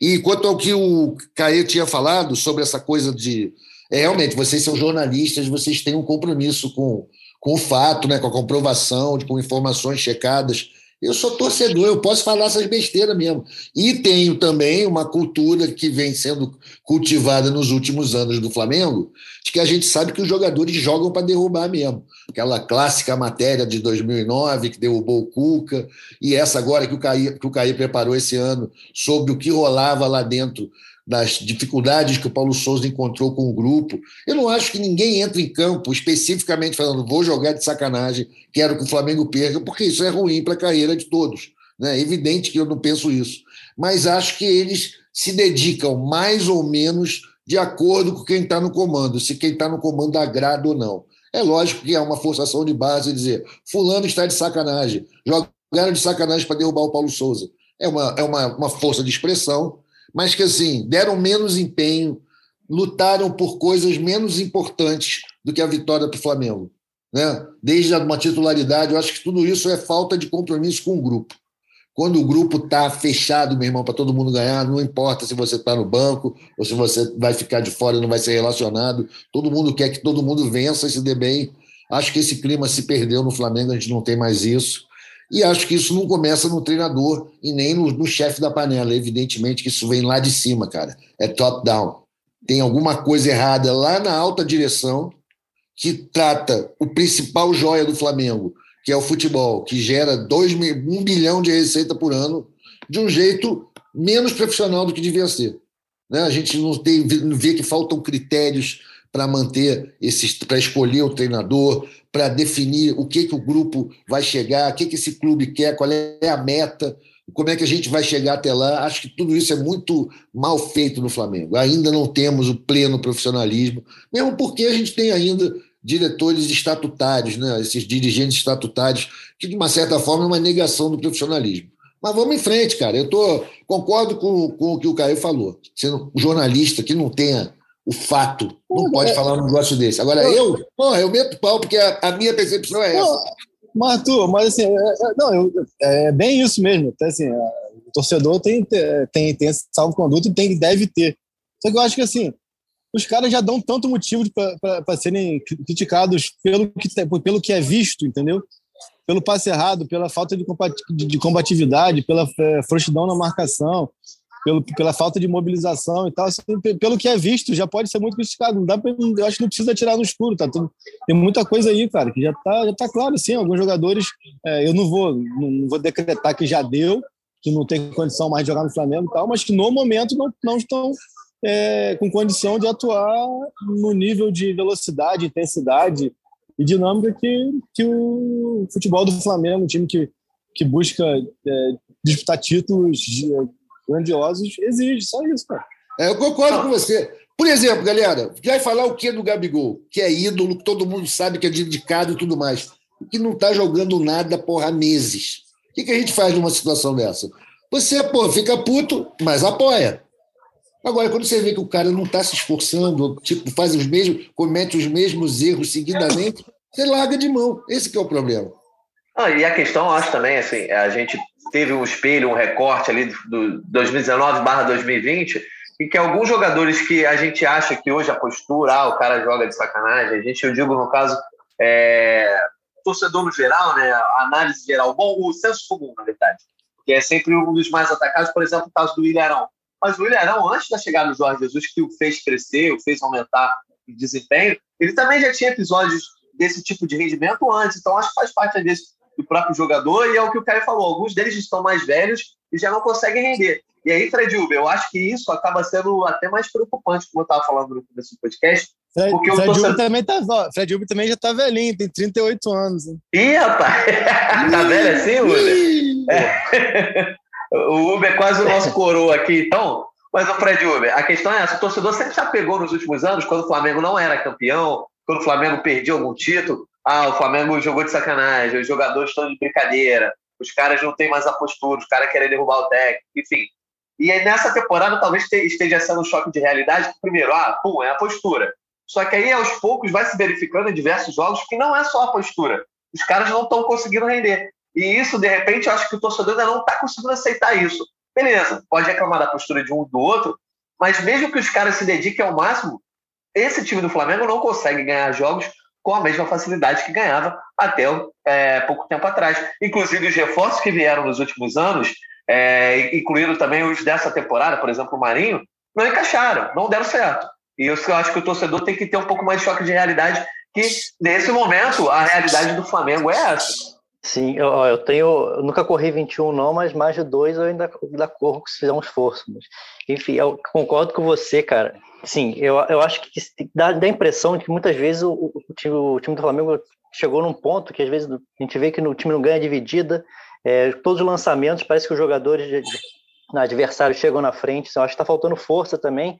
E quanto ao que o Caê tinha falado sobre essa coisa de. É, realmente, vocês são jornalistas, vocês têm um compromisso com com o fato, né, com a comprovação, com informações checadas. Eu sou torcedor, eu posso falar essas besteiras mesmo. E tenho também uma cultura que vem sendo cultivada nos últimos anos do Flamengo, de que a gente sabe que os jogadores jogam para derrubar mesmo. Aquela clássica matéria de 2009 que derrubou o Cuca, e essa agora que o Caí, que o Caí preparou esse ano sobre o que rolava lá dentro das dificuldades que o Paulo Souza encontrou com o grupo. Eu não acho que ninguém entre em campo especificamente falando vou jogar de sacanagem, quero que o Flamengo perca, porque isso é ruim para a carreira de todos. Né? É evidente que eu não penso isso. Mas acho que eles se dedicam mais ou menos de acordo com quem está no comando, se quem está no comando agrada ou não. É lógico que é uma forçação de base dizer fulano está de sacanagem, jogaram de sacanagem para derrubar o Paulo Souza. É uma, é uma, uma força de expressão, mas que assim deram menos empenho, lutaram por coisas menos importantes do que a vitória para o Flamengo. Né? Desde uma titularidade, eu acho que tudo isso é falta de compromisso com o grupo. Quando o grupo está fechado, meu irmão, para todo mundo ganhar, não importa se você está no banco ou se você vai ficar de fora e não vai ser relacionado, todo mundo quer que todo mundo vença e se dê bem. Acho que esse clima se perdeu no Flamengo, a gente não tem mais isso. E acho que isso não começa no treinador e nem no, no chefe da panela. Evidentemente que isso vem lá de cima, cara. É top-down. Tem alguma coisa errada lá na alta direção que trata o principal joia do Flamengo, que é o futebol, que gera dois, um bilhão de receita por ano, de um jeito menos profissional do que devia ser. Né? A gente não, tem, vê que faltam critérios para manter esses, para escolher o treinador, para definir o que, que o grupo vai chegar, o que, que esse clube quer, qual é a meta, como é que a gente vai chegar até lá. Acho que tudo isso é muito mal feito no Flamengo. Ainda não temos o pleno profissionalismo, mesmo porque a gente tem ainda diretores estatutários, né? esses dirigentes estatutários, que de uma certa forma é uma negação do profissionalismo. Mas vamos em frente, cara. Eu tô, concordo com, com o que o Caio falou. Sendo um jornalista que não tenha o fato. Não pode é. falar um negócio desse. Agora, eu, porra, eu meto pau, porque a, a minha percepção é essa. Mas, Arthur, mas assim, é, é, não, eu, é bem isso mesmo. Então, assim, o torcedor tem, tem, tem esse salvo-conduto e tem, deve ter. Só que eu acho que, assim, os caras já dão tanto motivo para serem criticados pelo que, pelo que é visto, entendeu? Pelo passe errado, pela falta de, combatividade, pela é, frouxidão na marcação, pelo, pela falta de mobilização e tal, assim, pelo que é visto, já pode ser muito criticado. Não dá pra, eu acho que não precisa tirar no escuro, tá? Tudo, tem muita coisa aí, cara, que já tá, já tá claro, assim, alguns jogadores, é, eu não vou, não vou decretar que já deu, que não tem condição mais de jogar no Flamengo e tal, mas que no momento não, não estão é, com condição de atuar no nível de velocidade, intensidade e dinâmica que, que o futebol do Flamengo, um time que, que busca é, disputar títulos grandiosos exige, só isso, cara. É, eu concordo com você. Por exemplo, galera, vai falar o que do Gabigol? Que é ídolo, que todo mundo sabe que é dedicado e tudo mais. Que não está jogando nada, porra, há meses. O que, que a gente faz numa situação dessa? Você, pô, fica puto, mas apoia. Agora, quando você vê que o cara não está se esforçando, tipo, faz os mesmos, comete os mesmos erros seguidamente, você larga de mão. Esse que é o problema. Ah, e a questão, acho também, assim, a gente teve um espelho, um recorte ali do 2019/2020 e que alguns jogadores que a gente acha que hoje a postura, ah, o cara joga de sacanagem, a gente, eu digo no caso, é, torcedor no geral, né, análise geral, bom, o senso comum, na verdade, que é sempre um dos mais atacados, por exemplo, o caso do Ilharão. Mas o Ilharão, antes da chegada do Jorge Jesus, que o fez crescer, o fez aumentar o desempenho, ele também já tinha episódios desse tipo de rendimento antes, então acho que faz parte desse do próprio jogador, e é o que o Caio falou, alguns deles estão mais velhos e já não conseguem render. E aí, Fred Uber, eu acho que isso acaba sendo até mais preocupante, como eu estava falando no começo do podcast. Fred, porque Fred, Uber sendo... também tá, Fred Uber também já está velhinho, tem 38 anos. Hein? Ih, rapaz! tá velho assim, Uber? É. O Uber é quase o nosso coroa aqui, então. Mas o Fred Uber, a questão é essa: o torcedor sempre já pegou nos últimos anos, quando o Flamengo não era campeão, quando o Flamengo perdia algum título. Ah, o Flamengo jogou de sacanagem, os jogadores estão de brincadeira, os caras não têm mais a postura, os caras querem derrubar o técnico, enfim. E aí, nessa temporada talvez esteja sendo um choque de realidade, que primeiro, ah, pum, é a postura. Só que aí, aos poucos, vai se verificando em diversos jogos que não é só a postura. Os caras não estão conseguindo render. E isso, de repente, eu acho que o torcedor ainda não está conseguindo aceitar isso. Beleza, pode reclamar da postura de um do outro, mas mesmo que os caras se dediquem ao máximo, esse time do Flamengo não consegue ganhar jogos com a mesma facilidade que ganhava até é, pouco tempo atrás. Inclusive, os reforços que vieram nos últimos anos, é, incluindo também os dessa temporada, por exemplo, o Marinho, não encaixaram, não deram certo. E eu acho que o torcedor tem que ter um pouco mais de choque de realidade, que nesse momento a realidade do Flamengo é essa. Sim, eu, eu tenho. Eu nunca corri 21, não, mas mais de dois eu ainda, ainda corro se fizer um esforço. Mas, enfim, eu concordo com você, cara. Sim, eu, eu acho que dá, dá a impressão de que muitas vezes o, o, time, o time do Flamengo chegou num ponto que às vezes a gente vê que o time não ganha dividida. É, todos os lançamentos, parece que os jogadores de, de, adversários chegam na frente. Então, acho que está faltando força também.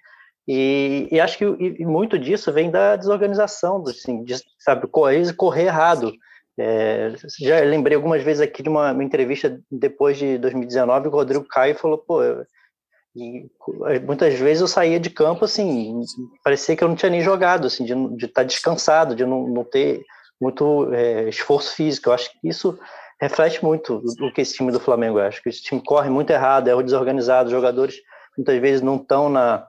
E, e acho que e muito disso vem da desorganização, assim, de, sabe, correr, correr errado. É, já lembrei algumas vezes aqui de uma, uma, entrevista depois de 2019, o Rodrigo Caio falou, pô, muitas vezes eu saía de campo assim, parecia que eu não tinha nem jogado, assim, de estar tá descansado, de não, não ter muito é, esforço físico. Eu acho que isso reflete muito o que esse time do Flamengo é. Acho que esse time corre muito errado, é desorganizado, os jogadores muitas vezes não estão na,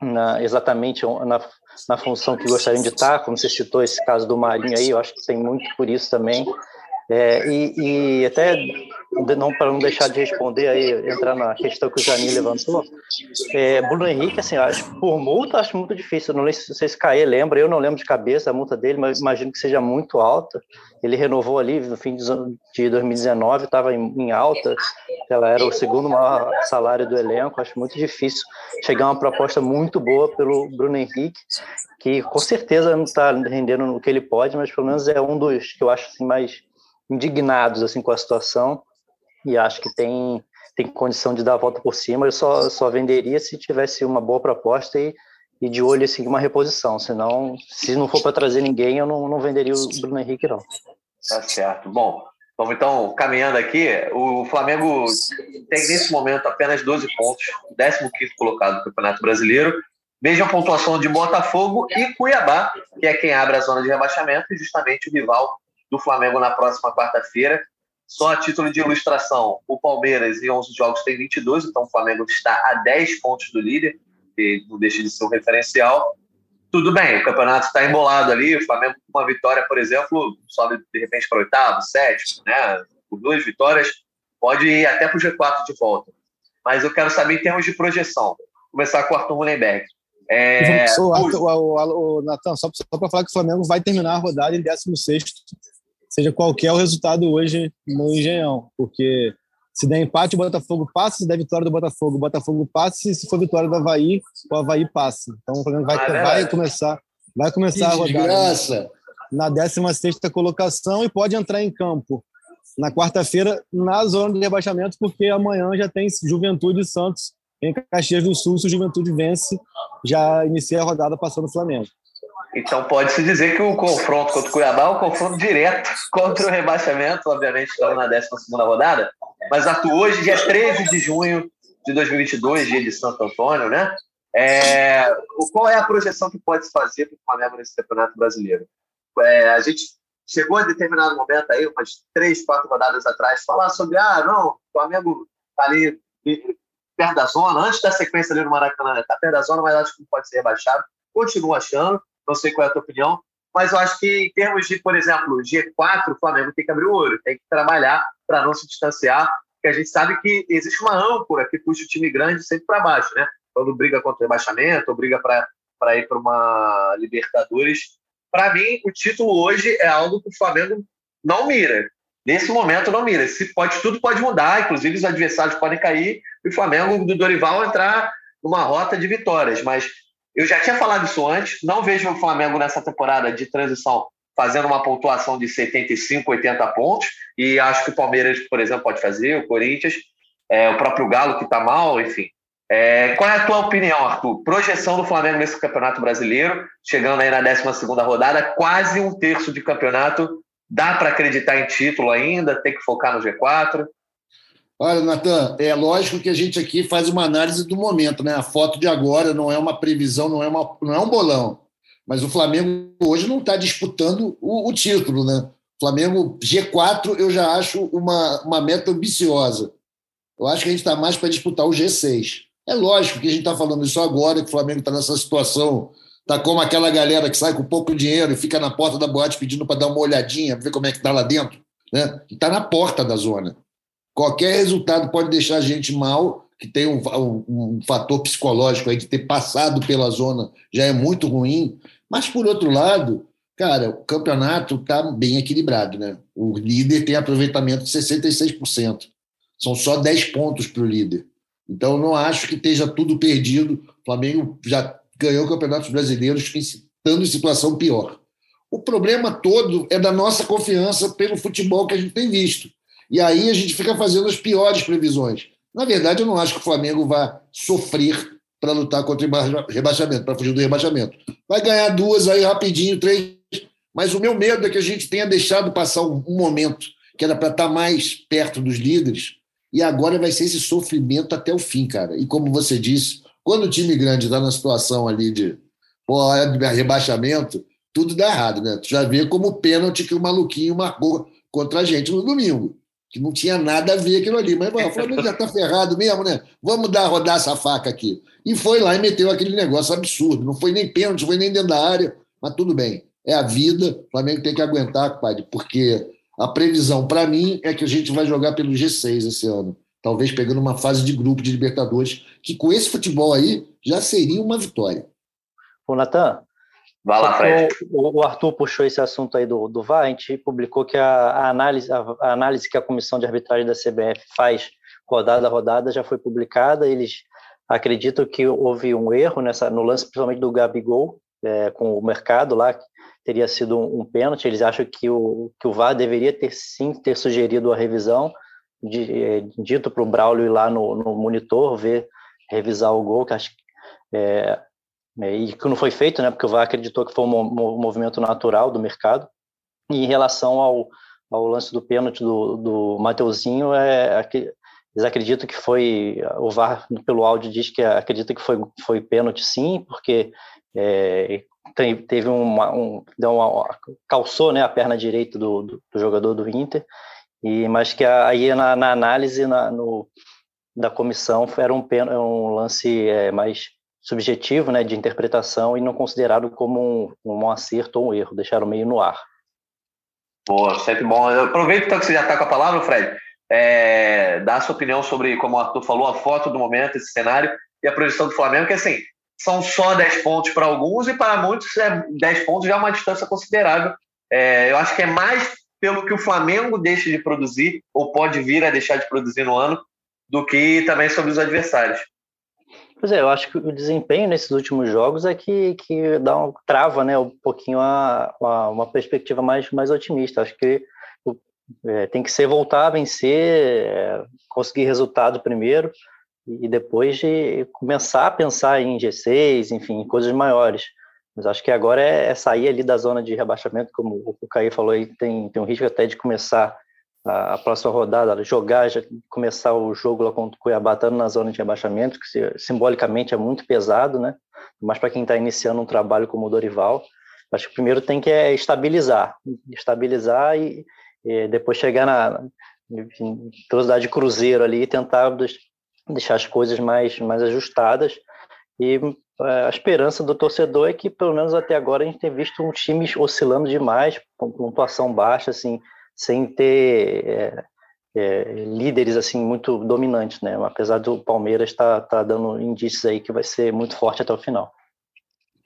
na, exatamente na, na função que gostariam de estar, como você citou esse caso do Marinho aí, eu acho que tem muito por isso também. É, e, e, até não para não deixar de responder aí, entrar na questão que o Jani levantou, é, Bruno Henrique, assim, acho, por multa acho muito difícil, não sei se Caê lembra, eu não lembro de cabeça a multa dele, mas imagino que seja muito alta, ele renovou ali no fim de 2019, estava em, em alta, ela era o segundo maior salário do elenco, acho muito difícil chegar uma proposta muito boa pelo Bruno Henrique, que com certeza não está rendendo o que ele pode, mas pelo menos é um dos que eu acho assim, mais indignados assim com a situação e acho que tem tem condição de dar a volta por cima. Eu só só venderia se tivesse uma boa proposta e, e de olho assim uma reposição. Senão, se não for para trazer ninguém, eu não, não venderia o Bruno Henrique não. Tá certo. Bom, vamos então caminhando aqui. O Flamengo tem nesse momento apenas 12 pontos, 15 colocado no Campeonato Brasileiro. Veja a pontuação de Botafogo e Cuiabá, que é quem abre a zona de rebaixamento e justamente o rival do Flamengo na próxima quarta-feira. Só a título de ilustração, o Palmeiras em 11 jogos tem 22, então o Flamengo está a 10 pontos do líder, que não deixa de ser um referencial. Tudo bem, o campeonato está embolado ali, o Flamengo com uma vitória, por exemplo, sobe de repente para oitavo, sétimo, né? Por duas vitórias, pode ir até para o G4 de volta. Mas eu quero saber em termos de projeção. Começar com o Arthur Mullenberg. É, o, o, o, o Natan, só para falar que o Flamengo vai terminar a rodada em 16 seja qualquer o resultado hoje no Engenhão, porque se der empate, o Botafogo passa, se der vitória do Botafogo, o Botafogo passa, e se for vitória do Havaí, o Havaí passa. Então o Flamengo vai, ah, vai começar, vai começar a rodada na 16 colocação e pode entrar em campo na quarta-feira na zona de rebaixamento, porque amanhã já tem Juventude e Santos em Caxias do Sul, se o Juventude vence, já inicia a rodada passando o Flamengo. Então pode-se dizer que o confronto contra o Cuiabá é um confronto direto contra o rebaixamento, obviamente estamos na 12 rodada, mas atuou hoje, dia 13 de junho de 2022, dia de Santo Antônio, né? É, qual é a projeção que pode se fazer para o Flamengo nesse Campeonato Brasileiro? É, a gente chegou a determinado momento aí, umas três, quatro rodadas atrás, falar sobre, ah, não, o Flamengo está ali perto da zona, antes da sequência ali no Maracanã, está perto da zona, mas acho que não pode ser rebaixado. Continuo achando não sei qual é a tua opinião, mas eu acho que em termos de, por exemplo, G4, o Flamengo tem que abrir o olho, tem que trabalhar para não se distanciar, porque a gente sabe que existe uma âncora que puxa o time grande sempre para baixo, né? Quando briga contra o rebaixamento, ou briga para ir para uma Libertadores. Para mim, o título hoje é algo que o Flamengo não mira. nesse momento não mira. Se pode, tudo pode mudar, inclusive os adversários podem cair e o Flamengo do Dorival entrar numa rota de vitórias. Mas eu já tinha falado isso antes, não vejo o Flamengo nessa temporada de transição fazendo uma pontuação de 75, 80 pontos, e acho que o Palmeiras, por exemplo, pode fazer, o Corinthians, é, o próprio Galo que está mal, enfim. É, qual é a tua opinião, Arthur? Projeção do Flamengo nesse Campeonato Brasileiro, chegando aí na 12 rodada, quase um terço de campeonato. Dá para acreditar em título ainda? Tem que focar no G4? Olha, Natan, é lógico que a gente aqui faz uma análise do momento, né? A foto de agora não é uma previsão, não é, uma, não é um bolão. Mas o Flamengo hoje não está disputando o, o, título, né? Flamengo G4 eu já acho uma, uma meta ambiciosa. Eu acho que a gente está mais para disputar o G6. É lógico que a gente está falando isso agora, que o Flamengo está nessa situação, está como aquela galera que sai com pouco dinheiro e fica na porta da boate pedindo para dar uma olhadinha, ver como é que está lá dentro, né? Está na porta da zona. Qualquer resultado pode deixar a gente mal, que tem um, um, um, fator psicológico aí de ter passado pela zona já é muito ruim. Mas, por outro lado, cara, o campeonato está bem equilibrado, né? O líder tem aproveitamento de 66%. São só 10 pontos para o líder. Então, não acho que esteja tudo perdido. O Flamengo já ganhou campeonatos brasileiros estando em situação pior. O problema todo é da nossa confiança pelo futebol que a gente tem visto. E aí a gente fica fazendo as piores previsões. Na verdade, eu não acho que o Flamengo vá sofrer para lutar contra o rebaixamento, para fugir do rebaixamento. Vai ganhar duas aí rapidinho, três. Mas o meu medo é que a gente tenha deixado passar um, momento que era para estar tá mais perto dos líderes, e agora vai ser esse sofrimento até o fim, cara. E como você disse, quando o time grande está na situação ali de pô, rebaixamento, tudo dá errado, né? Tu já vê como o pênalti que o maluquinho marcou contra a gente no domingo que não tinha nada a ver aquilo ali. Mas o Flamengo já está ferrado mesmo, né? Vamos dar rodar essa faca aqui. E foi lá e meteu aquele negócio absurdo. Não foi nem pênalti, não foi nem dentro da área, mas tudo bem. É a vida, o Flamengo tem que aguentar, compadre, porque a previsão para mim é que a gente vai jogar pelo G6 esse ano. Talvez pegando uma fase de grupo de Libertadores, que com esse futebol aí já seria uma vitória. Ô, Natan, Vai lá, Fred. O, o, Arthur puxou esse assunto aí do, do VAR, a gente publicou que a, a análise, a, a, análise que a comissão de arbitragem da CBF faz rodada a rodada já foi publicada, eles acreditam que houve um erro nessa, no lance, principalmente do Gabigol, é, com o mercado lá, que teria sido um, um pênalti, eles acham que o, que o VAR deveria ter sim ter sugerido a revisão, de, é, dito para o Braulio ir lá no, no monitor, ver, revisar o gol, que acho que é, e que não foi feito, né, porque o VAR acreditou que foi um, movimento natural do mercado. E em relação ao, ao lance do pênalti do, do Mateuzinho, é, eles acreditam que foi, o VAR pelo áudio diz que acredita que foi, foi pênalti sim, porque é, teve uma, um, deu uma, calçou né, a perna direita do, do, do jogador do Inter, e, mas que aí na, na análise na, no, da comissão era um, um lance é, mais subjetivo, né, de interpretação e não considerado como um, um acerto ou um erro, deixaram meio no ar. Boa, sempre bom. Eu aproveito então que você já está com a palavra, Fred, é, dá a sua opinião sobre, como o Arthur falou, a foto do momento, esse cenário e a projeção do Flamengo, que assim, são só 10 pontos para alguns e para muitos é 10 pontos já é uma distância considerável. É, eu acho que é mais pelo que o Flamengo deixa de produzir ou pode vir a deixar de produzir no ano do que também sobre os adversários. Pois é, eu acho que o desempenho nesses últimos jogos é que, que dá um, trava né, um pouquinho a, a, uma perspectiva mais, mais otimista. Acho que é, tem que ser voltar a vencer, é, conseguir resultado primeiro e depois de começar a pensar em G6, enfim, em coisas maiores. Mas acho que agora é, é sair ali da zona de rebaixamento, como o Caí falou aí, tem, tem um risco até de começar a, próxima rodada, jogar, começar o jogo lá contra o Cuiabá, estando na zona de rebaixamento, que se, simbolicamente é muito pesado, né? Mas para quem está iniciando um trabalho como o Dorival, acho que primeiro tem que é estabilizar, estabilizar e, e depois chegar na velocidade de cruzeiro ali e tentar deixar as coisas mais, mais ajustadas. E é, a esperança do torcedor é que, pelo menos até agora, a gente tem visto um time oscilando demais, pontuação baixa, assim, sem ter é, é, líderes assim muito dominantes, né? Apesar do Palmeiras estar tá, tá dando indícios aí que vai ser muito forte até o final.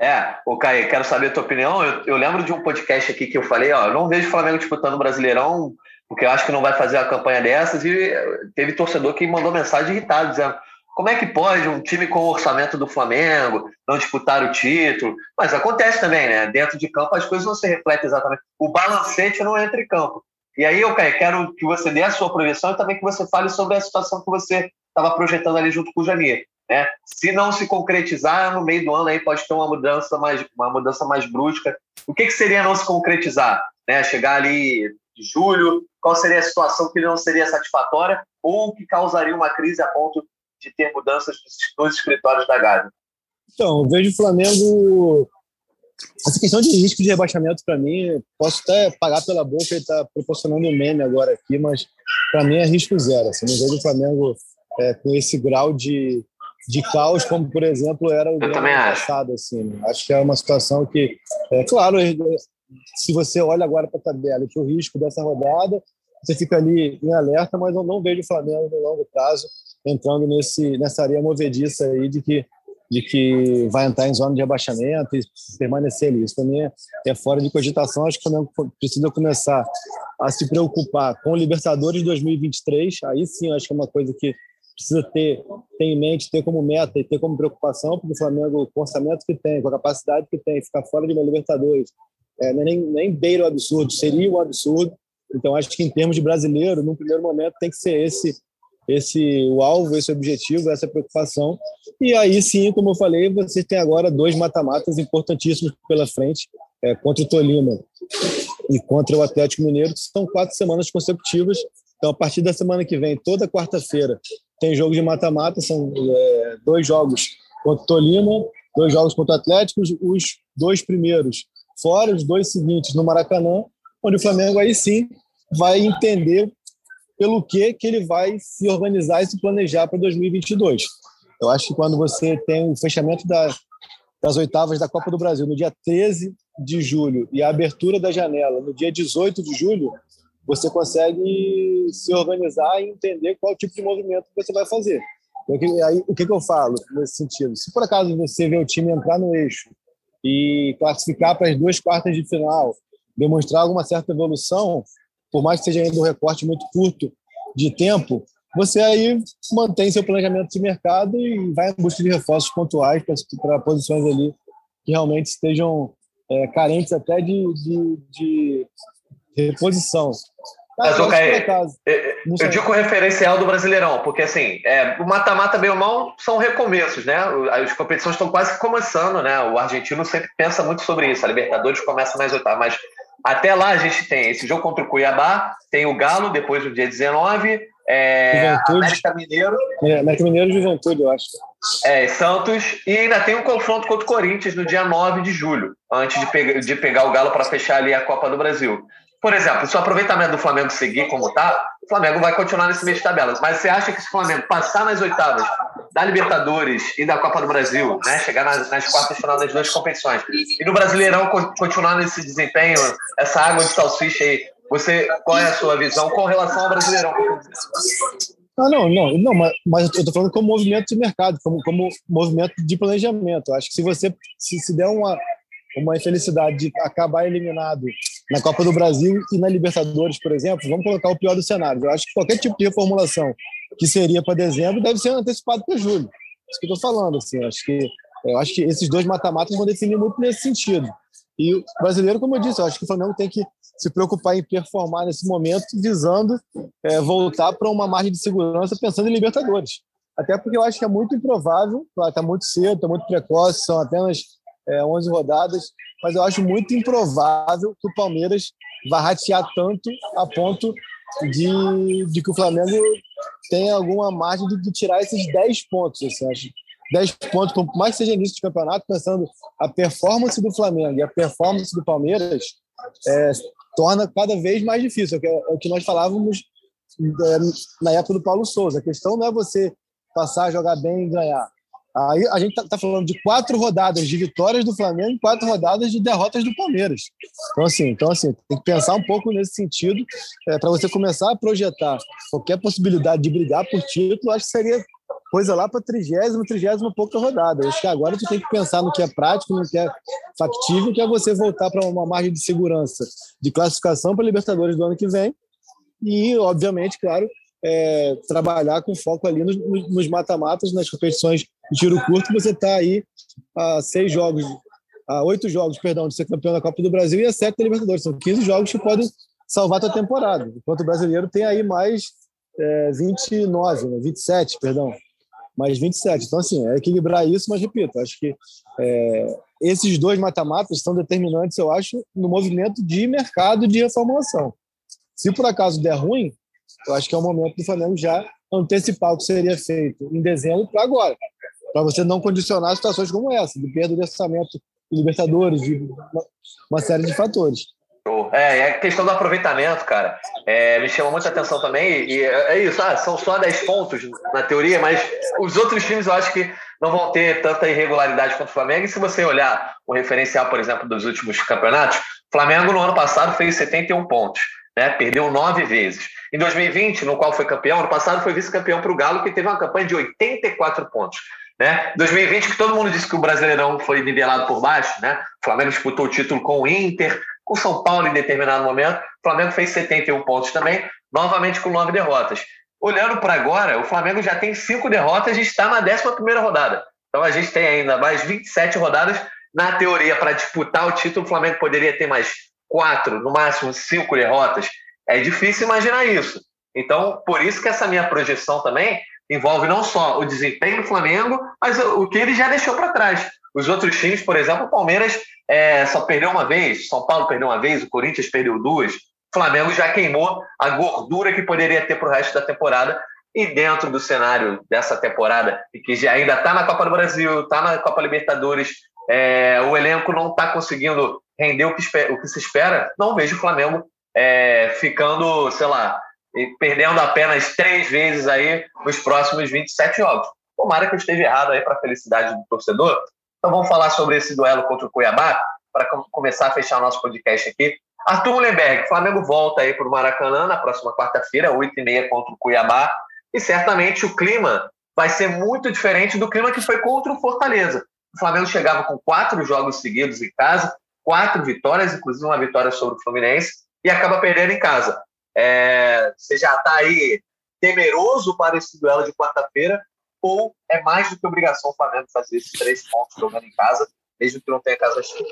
É, o Caio, quero saber a tua opinião. Eu, eu, lembro de um podcast aqui que eu falei, ó, eu não vejo o Flamengo disputando o Brasileirão, porque eu acho que não vai fazer a campanha dessas, e teve torcedor que mandou mensagem irritado, dizendo como é que pode um time com o orçamento do Flamengo não disputar o título? Mas acontece também, né? Dentro de campo as coisas não se refletem exatamente. O balancete não entra em campo. E aí, eu quero que você dê a sua projeção e também que você fale sobre a situação que você estava projetando ali junto com o Janir. Né? Se não se concretizar no meio do ano, aí pode ter uma mudança mais, uma mudança mais brusca. O que, que seria não se concretizar? Né? Chegar ali de julho, qual seria a situação que não seria satisfatória ou que causaria uma crise a ponto de ter mudanças nos escritórios da Gávea? Então, eu vejo o Flamengo. Essa questão de risco de rebaixamento, para mim, posso até pagar pela boca e estar tá proporcionando um meme agora aqui, mas para mim é risco zero. Assim, não vejo o Flamengo é, com esse grau de, de caos, como, por exemplo, era o ano passado. Assim, né? Acho que é uma situação que, é claro, se você olha agora para a tabela, que o risco dessa rodada, você fica ali em alerta, mas eu não vejo o Flamengo no longo prazo entrando nesse, nessa areia movediça aí de que, de que vai entrar em zona de rebaixamento e permanecer ali. Isso também é, é fora de cogitação. Acho que o Flamengo precisa começar a se preocupar com o Libertadores 2023. Aí sim, acho que é uma coisa que precisa ter, ter em mente, ter como meta e ter como preocupação, porque o Flamengo, com o orçamento que tem, com a capacidade que tem, ficar fora de uma Libertadores, é, nem, nem beira o absurdo, seria um absurdo. Então, acho que em termos de brasileiro, no primeiro momento, tem que ser esse esse o alvo, esse objetivo, essa preocupação. E aí sim, como eu falei, você tem agora dois mata-matas importantíssimos pela frente, é, contra o Tolima e contra o Atlético Mineiro, que são quatro semanas consecutivas. Então, a partir da semana que vem, toda quarta-feira, tem jogo de mata-mata, são é, dois jogos contra o Tolima, dois jogos contra o Atlético, os dois primeiros fora, os dois seguintes no Maracanã, onde o Flamengo aí sim vai entender pelo que, que ele vai se organizar e se planejar para 2022. Eu acho que quando você tem o fechamento da, das oitavas da Copa do Brasil no dia 13 de julho e a abertura da janela no dia 18 de julho, você consegue se organizar e entender qual tipo de movimento você vai fazer. Aí, o que, que eu falo nesse sentido? Se por acaso você vê o time entrar no eixo e classificar para as duas quartas de final, demonstrar alguma certa evolução, por mais que seja ainda um recorte muito curto de tempo, você aí mantém seu planejamento de mercado e vai em busca de reforços pontuais para posições ali que realmente estejam é, carentes até de, de, de reposição. Mas, Mas okay, eu, eu digo o referencial do Brasileirão, porque assim, é, o mata-mata bem ou mal são recomeços, né? As competições estão quase começando, né? O argentino sempre pensa muito sobre isso. A Libertadores começa mais oitava, mas até lá a gente tem esse jogo contra o Cuiabá, tem o Galo depois do dia 19, é, América Mineiro. É, América Mineiro e Juventude, eu acho. É, Santos, e ainda tem um confronto contra o Corinthians no dia 9 de julho, antes de, pegar, de pegar o Galo para fechar ali a Copa do Brasil. Por exemplo, se o aproveitamento do Flamengo seguir como está, o Flamengo vai continuar nesse meio de tabelas. Mas você acha que se o Flamengo passar nas oitavas da Libertadores e da Copa do Brasil, né, chegar nas, nas quartas de final das duas competições, e no Brasileirão continuar nesse desempenho, essa água de salsicha aí, você, qual é a sua visão com relação ao Brasileirão? Ah, não, não, não, mas, mas eu estou falando como movimento de mercado, como, como movimento de planejamento. Acho que se você se, se der uma, uma infelicidade de acabar eliminado na Copa do Brasil e na Libertadores, por exemplo, vamos colocar o pior dos cenários. Eu acho que qualquer tipo de reformulação que seria para dezembro deve ser antecipado para julho. Isso que eu estou falando. Assim, acho que, eu acho que esses dois mata-matas vão definir muito nesse sentido. E o brasileiro, como eu disse, eu acho que o Flamengo tem que se preocupar em performar nesse momento, visando é, voltar para uma margem de segurança pensando em Libertadores. Até porque eu acho que é muito improvável, está muito cedo, está muito precoce, são apenas é, 11 rodadas, mas eu acho muito improvável que o Palmeiras vá ratear tanto a ponto de, de que o Flamengo tenha alguma margem de, de tirar esses 10 pontos. Assim, acho. 10 pontos, por mais que seja início de campeonato, pensando a performance do Flamengo e a performance do Palmeiras, é, torna cada vez mais difícil. É, é o que nós falávamos é, na época do Paulo Souza. A questão não é você passar a jogar bem e ganhar. Aí a gente está tá falando de quatro rodadas de vitórias do Flamengo e quatro rodadas de derrotas do Palmeiras. Então, assim, então, assim tem que pensar um pouco nesse sentido é, para você começar a projetar qualquer possibilidade de brigar por título. Acho que seria coisa lá para trigésima, trigésima pouca rodada. Acho que agora tu tem que pensar no que é prático, no que é factível, que é você voltar para uma margem de segurança de classificação para Libertadores do ano que vem e, obviamente, claro, é, trabalhar com foco ali nos mata-matas, nas competições de tiro curto, você está aí a seis jogos, a oito jogos, perdão, de ser campeão da Copa do Brasil e a sete da Libertadores. São 15 jogos que podem salvar a tua temporada. Enquanto o brasileiro tem aí mais é, 29, né, 27, perdão, mais 27. Então, assim, é equilibrar isso, mas repito, acho que é, esses dois mata-matas são determinantes, eu acho, no movimento de mercado de reformulação. Se por acaso der ruim, eu acho que é o momento do Flamengo já antecipar o que seria feito em dezembro para agora, para você não condicionar situações como essa, de perda de orçamento de Libertadores, de uma, uma série de fatores. É, é a questão do aproveitamento, cara. É, me chamou muita atenção também. E é, é isso, ah, são só 10 pontos na teoria, mas os outros times eu acho que não vão ter tanta irregularidade quanto o Flamengo. E se você olhar o referencial, por exemplo, dos últimos campeonatos, o Flamengo no ano passado fez 71 pontos, né? Perdeu nove vezes. Em 2020, no qual foi campeão, ano passado foi vice-campeão para o Galo, que teve uma campanha de 84 pontos. Né? 2020, que todo mundo disse que o Brasileirão foi nivelado por baixo, né? O Flamengo disputou o título com o Inter, com o São Paulo em determinado momento. O Flamengo fez 71 pontos também, novamente com nove derrotas. Olhando para agora, o Flamengo já tem cinco derrotas e está na 11 rodada. Então a gente tem ainda mais 27 rodadas. Na teoria, para disputar o título, o Flamengo poderia ter mais quatro, no máximo cinco derrotas. É difícil imaginar isso. Então, por isso que essa minha projeção também envolve não só o desempenho do Flamengo, mas o que ele já deixou para trás. Os outros times, por exemplo, o Palmeiras é, só perdeu uma vez, São Paulo perdeu uma vez, o Corinthians perdeu duas. O Flamengo já queimou a gordura que poderia ter para o resto da temporada. E dentro do cenário dessa temporada, e que já ainda está na Copa do Brasil, está na Copa Libertadores, é, o elenco não está conseguindo render o que, o que, se espera, não vejo o Flamengo é, ficando, sei lá, perdendo apenas três vezes aí nos próximos 27 jogos. Tomara que eu esteja errado aí para a felicidade do torcedor, então vamos falar sobre esse duelo contra o Cuiabá, para começar a fechar nosso podcast aqui. Arthur Mullenberg, Flamengo volta aí para o Maracanã na próxima quarta-feira, 8h30 contra o Cuiabá, e certamente o clima vai ser muito diferente do clima que foi contra o Fortaleza. O Flamengo chegava com quatro jogos seguidos em casa, quatro vitórias, inclusive uma vitória sobre o Fluminense, e acaba perdendo em casa. É, você já está aí temeroso para esse duelo de quarta-feira, ou é mais do que obrigação o Flamengo fazer esses três pontos jogando em casa, mesmo que não tenha casa cheia?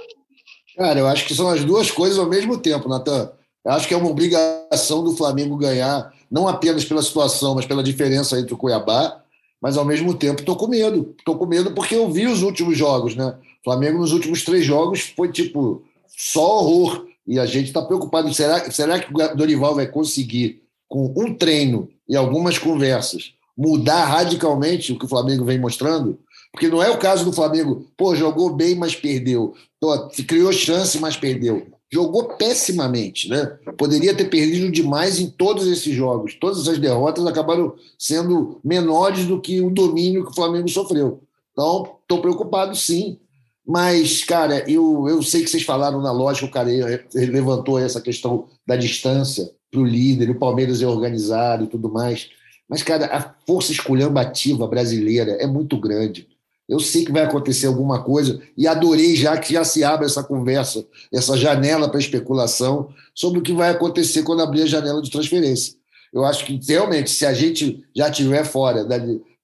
Cara, eu acho que são as duas coisas ao mesmo tempo, Natan. Eu acho que é uma obrigação do Flamengo ganhar, não apenas pela situação, mas pela diferença entre o Cuiabá, mas ao mesmo tempo estou com medo. Estou com medo porque eu vi os últimos jogos, né? O Flamengo nos últimos três jogos foi tipo só horror. E a gente está preocupado. Será, será que o Dorival vai conseguir, com um treino e algumas conversas, mudar radicalmente o que o Flamengo vem mostrando, porque não é o caso do Flamengo, pô, jogou bem, mas perdeu. Pô, criou chance, mas perdeu. Jogou pessimamente, né? Poderia ter perdido demais em todos esses jogos. Todas essas derrotas acabaram sendo menores do que o domínio que o Flamengo sofreu. Então, estou preocupado sim. Mas, cara, eu, eu sei que vocês falaram na lógica, o cara levantou essa questão da distância para o líder, o Palmeiras é organizado e tudo mais. Mas, cara, a força esculhambativa brasileira é muito grande. Eu sei que vai acontecer alguma coisa e adorei já que já se abre essa conversa, essa janela para especulação sobre o que vai acontecer quando abrir a janela de transferência. Eu acho que realmente, se a gente já estiver fora da,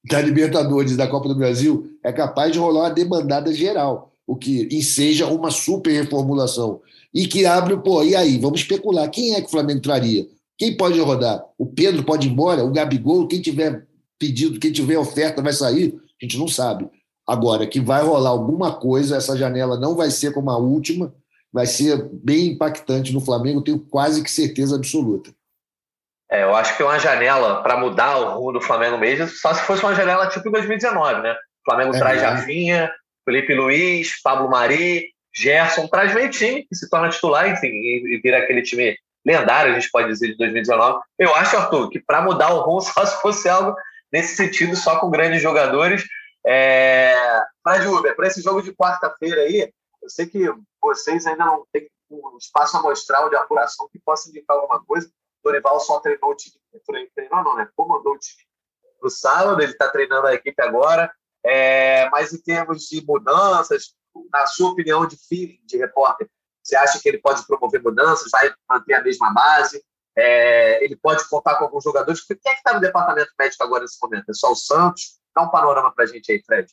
da Libertadores da Copa do Brasil, é capaz de rolar uma demandada geral, o que e seja uma super reformulação. E que abre, pô, e aí? Vamos especular. Quem é que o Flamengo traria? Quem pode rodar? O Pedro pode ir embora? O Gabigol? Quem tiver pedido, quem tiver oferta vai sair? A gente não sabe. Agora, que vai rolar alguma coisa, essa janela não vai ser como a última, vai ser bem impactante no Flamengo, tenho quase que certeza absoluta. É, eu acho que uma janela para mudar o rumo do Flamengo mesmo, só se fosse uma janela tipo 2019, né? O Flamengo é, traz é. Felipe Luiz, Pablo Mari, Gerson, traz meio time que se torna titular, enfim, e vira aquele time lendário, a gente pode dizer, de 2019. Eu acho, Arthur, que para mudar o rumo, só se fosse algo nesse sentido, só com grandes jogadores. É... Mas, Uber, para esse jogo de quarta-feira aí, eu sei que vocês ainda não têm um espaço amostral de apuração que possa indicar alguma coisa. O Dorival só treinou o time. Treinou não, né? Comandou o time no sábado, ele está treinando a equipe agora. É, mas em termos de mudanças, na sua opinião de feeling de repórter, você acha que ele pode promover mudanças, vai manter a mesma base? É, ele pode contar com alguns jogadores? Quem é que está no departamento médico agora nesse momento? É só o Santos? Dá um panorama para a gente aí, Fred.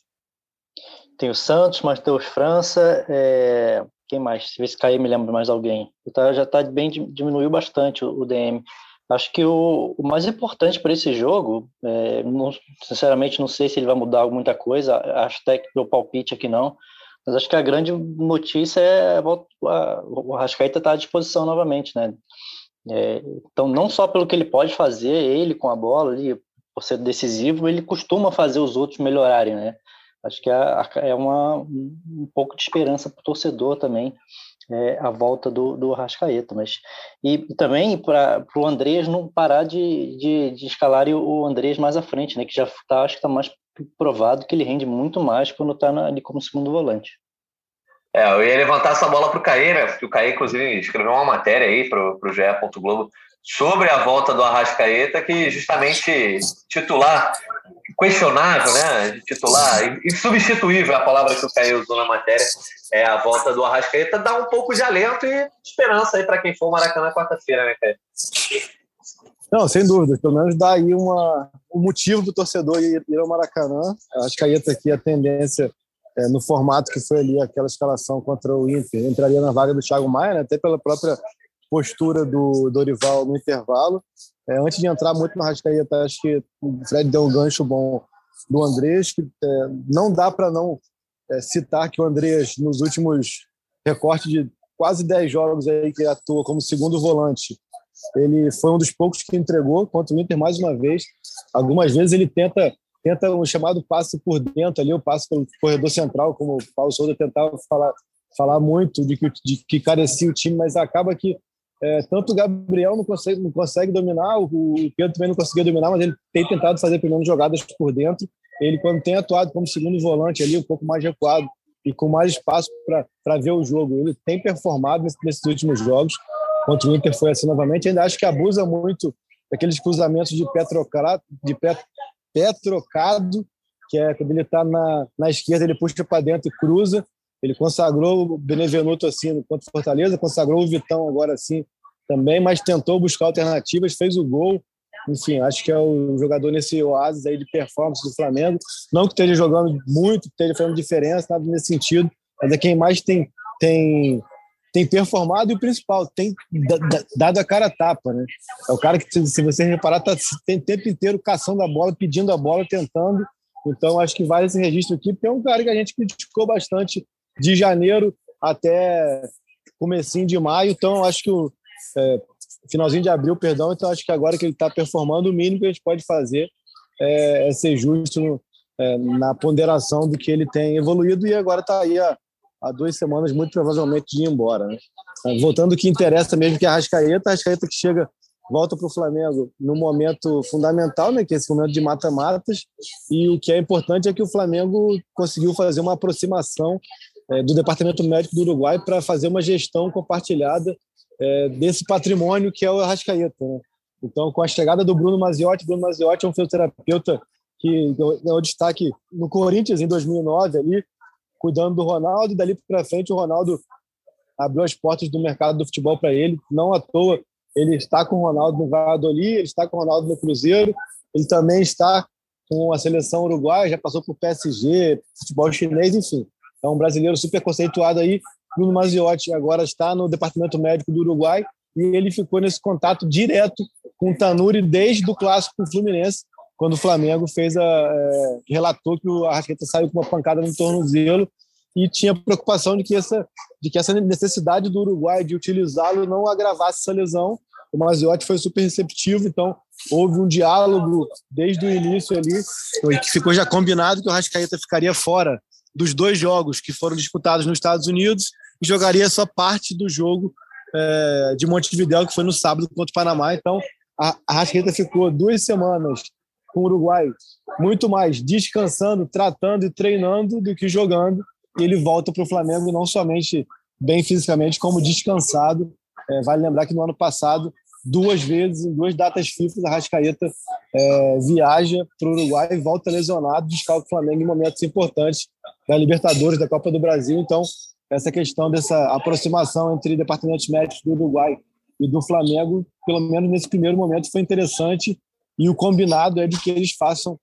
Tem o Santos, Matheus França, é... quem mais? Se cair, me lembro mais alguém. Tá, já está bem, diminuiu bastante o DM. Acho que o, o mais importante para esse jogo, é, não, sinceramente, não sei se ele vai mudar muita coisa, acho até que o palpite aqui não, mas acho que a grande notícia é a, a, o Rascaeta estar tá à disposição novamente, né? É, então, não só pelo que ele pode fazer, ele com a bola ali, por ser decisivo, ele costuma fazer os outros melhorarem, né? Acho que é, é uma, um pouco de esperança para o torcedor também, é, a volta do, do Arrascaeta. Mas, e, também para o Andrés não parar de, de, de escalar o Andrés mais à frente, né? Que já tá, acho que está mais provado que ele rende muito mais quando está ali como segundo volante. É, eu ia levantar essa bola para o Caê, né? O Caê, inclusive, escreveu uma matéria aí para o GE. Globo sobre a volta do Arrascaeta, que justamente titular questionável, né? Titular, insubstituível é a palavra que o Caio usou na matéria, é a volta do Arrascaeta, dá um pouco de alento e esperança aí para quem for Maracanã quarta-feira, né, Caio? Não, sem dúvida. Pelo menos dá aí uma, um motivo para o torcedor ir, ir ao Maracanã. A Arrascaeta aqui, a tendência é, no formato que foi ali aquela escalação contra o Inter, entraria na vaga do Thiago Maia, né, até pela própria postura do Dorival no intervalo. É, antes de entrar muito no Rascaeta, acho que o Fred deu um gancho bom do Andrés, que é, não dá para não é, citar que o Andrés, nos últimos recortes de quase 10 jogos aí que atua como segundo volante, ele foi um dos poucos que entregou contra o Inter mais uma vez. Algumas vezes ele tenta tenta um chamado passe por dentro ali, o passe pelo corredor central, como o Paulo Souza tentava falar, falar muito de que, de que carecia o time, mas acaba que é, tanto o Gabriel não consegue, não consegue dominar, o, Pedro também não conseguia dominar, mas ele tem tentado fazer pelo jogadas por dentro. Ele, quando tem atuado como segundo volante ali, um pouco mais recuado e com mais espaço para ver o jogo, ele tem performado nesses últimos jogos. Contra o Inter foi assim novamente. Ainda acho que abusa muito daqueles cruzamentos de pé trocado, de pé, pé trocado, que é quando ele está na, na esquerda, ele puxa para dentro e cruza. Ele consagrou o Benevenuto assim contra o Fortaleza, consagrou o Vitão agora assim também, mas tentou buscar alternativas, fez o gol. Enfim, acho que é o jogador nesse oásis aí de performance do Flamengo. Não que esteja jogando muito, esteja fazendo diferença, nada nesse sentido, mas é quem mais tem, tem, tem performado e o principal, tem dado a cara a tapa, né? É o cara que, se você reparar, tá tem o tempo inteiro caçando a bola, pedindo a bola, tentando. Então, acho que vale esse registro aqui, porque é um cara que a gente criticou bastante de janeiro até comecinho de maio. Então, acho que o é, finalzinho de abril, perdão. Então, acho que agora que ele está performando, o mínimo que a gente pode fazer é, é ser justo no, é, na ponderação do que ele tem evoluído e agora está aí há, há, duas semanas, muito provavelmente, de ir embora. Né? Voltando ao que interessa mesmo, que é a Rascaeta, a Rascaeta que chega volta para o Flamengo no momento fundamental, né, que é esse momento de mata-matas, e o que é importante é que o Flamengo conseguiu fazer uma aproximação é, do Departamento Médico do Uruguai para fazer uma gestão compartilhada é, desse patrimônio que é o Arrascaeta. Né? Então, com a chegada do Bruno Maziotti, Bruno Maziotti é um fisioterapeuta que deu destaque no Corinthians em 2009 ali, cuidando do Ronaldo, e dali para frente o Ronaldo abriu as portas do mercado do futebol para ele, não à toa ele está com o Ronaldo no Valladolid, ele está com o Ronaldo no Cruzeiro, ele também está com a seleção uruguaia, já passou por PSG, futebol chinês, enfim é um brasileiro super conceituado aí. Bruno Maziotti agora está no departamento médico do Uruguai e ele ficou nesse contato direto com o Tanuri desde o clássico Fluminense, quando o Flamengo fez a é, relatou que o Arrascaeta saiu com uma pancada no tornozelo e tinha preocupação de que essa de que essa necessidade do Uruguai de utilizá-lo não agravasse essa lesão. O Maziotti foi super receptivo, então houve um diálogo desde o início ali, que ficou já combinado que o Arrascaeta ficaria fora dos dois jogos que foram disputados nos Estados Unidos e jogaria só parte do jogo é, de Montevideo, que foi no sábado contra o Panamá. Então, a, a Rascaeta ficou duas semanas com o Uruguai muito mais descansando, tratando e treinando do que jogando. E ele volta para o Flamengo não somente bem fisicamente, como descansado. É, vale lembrar que no ano passado duas vezes, em duas datas FIFA, a Rascaeta é, viaja para o Uruguai e volta lesionado, descalca o Flamengo em momentos importantes da Libertadores, da Copa do Brasil. Então, essa questão dessa aproximação entre departamentos médicos do Uruguai e do Flamengo, pelo menos nesse primeiro momento, foi interessante. E o combinado é de que eles façam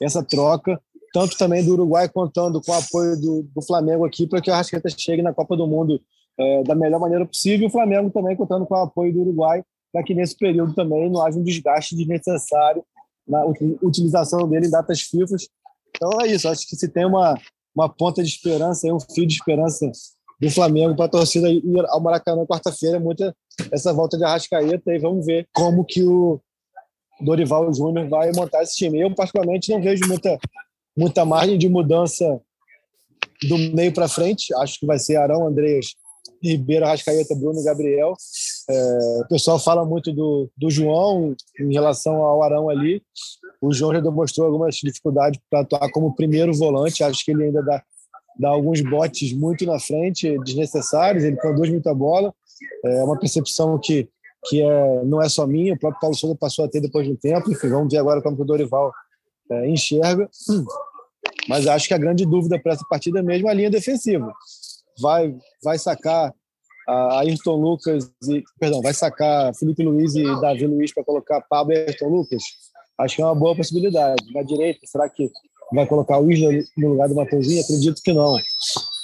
essa troca, tanto também do Uruguai contando com o apoio do, do Flamengo aqui para que a Rascaeta chegue na Copa do Mundo é, da melhor maneira possível. E o Flamengo também contando com o apoio do Uruguai para que nesse período também não haja um desgaste desnecessário na utilização dele em datas FIFA. Então é isso, acho que se tem uma, uma ponta de esperança, um fio de esperança do Flamengo para a torcida ir ao Maracanã quarta-feira, é muita essa volta de Arrascaeta e vamos ver como que o Dorival Júnior vai montar esse time. Eu, particularmente, não vejo muita, muita margem de mudança do meio para frente. Acho que vai ser Arão, Andreas Ribeiro, Rascaeta, Bruno, Gabriel. É, o pessoal fala muito do, do João em relação ao Arão ali. O João já demonstrou algumas dificuldades para atuar como primeiro volante. Acho que ele ainda dá, dá alguns botes muito na frente, desnecessários. Ele conduz muita bola. É uma percepção que, que é, não é só minha, o próprio Paulo Souza passou a ter depois de um tempo. Enfim, vamos ver agora como o Dorival é, enxerga. Mas acho que a grande dúvida para essa partida é mesmo a linha defensiva vai, vai sacar Ayrton Lucas, e, perdão, vai sacar Felipe Luiz e Davi Luiz para colocar Pablo e Ayrton Lucas? Acho que é uma boa possibilidade. Na direita, será que vai colocar o Isla no lugar do Mateuzinho? Acredito que não.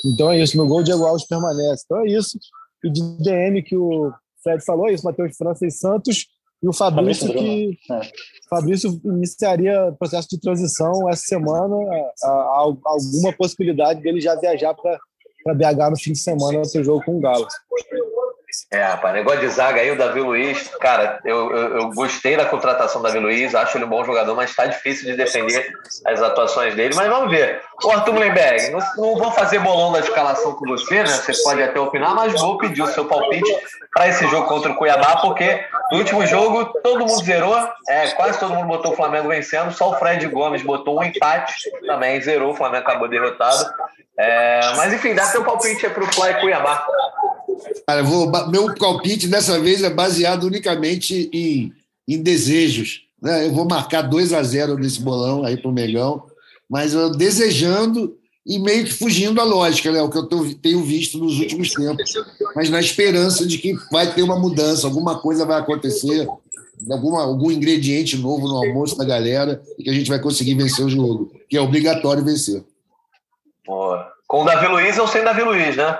Então é isso, meu gol, Diego Alves permanece. Então é isso. E de DM que o Fred falou, é isso, Matheus França e Santos, e o Fabrício que é. Fabrício iniciaria processo de transição essa semana, a, a, a, alguma possibilidade dele já viajar para para BH no fim de semana seu jogo com o Galo. É, rapaz, negócio de zaga aí, o Davi Luiz, cara, eu, eu, eu, gostei da contratação do Davi Luiz, acho ele um bom jogador, mas está difícil de defender as atuações dele. Mas vamos ver. O Arthur Mullenberg, não, não vou fazer bolão da escalação com você, né? Você pode até opinar, mas vou pedir o seu palpite para esse jogo contra o Cuiabá, porque no último jogo todo mundo zerou, é, quase todo mundo botou o Flamengo vencendo, só o Fred Gomes botou um empate, também zerou, o Flamengo acabou derrotado. É, mas enfim, dá seu palpite para o Fly Cuiabá. Cara, vou, meu palpite dessa vez é baseado unicamente em, em desejos. Né? Eu vou marcar 2 a 0 nesse bolão aí para o Megão, mas eu desejando e meio que fugindo da lógica, né? o que eu tô, tenho visto nos últimos tempos, mas na esperança de que vai ter uma mudança, alguma coisa vai acontecer, alguma, algum ingrediente novo no almoço da galera e que a gente vai conseguir vencer o jogo, que é obrigatório vencer. Com o Davi Luiz ou sem Davi Luiz, né?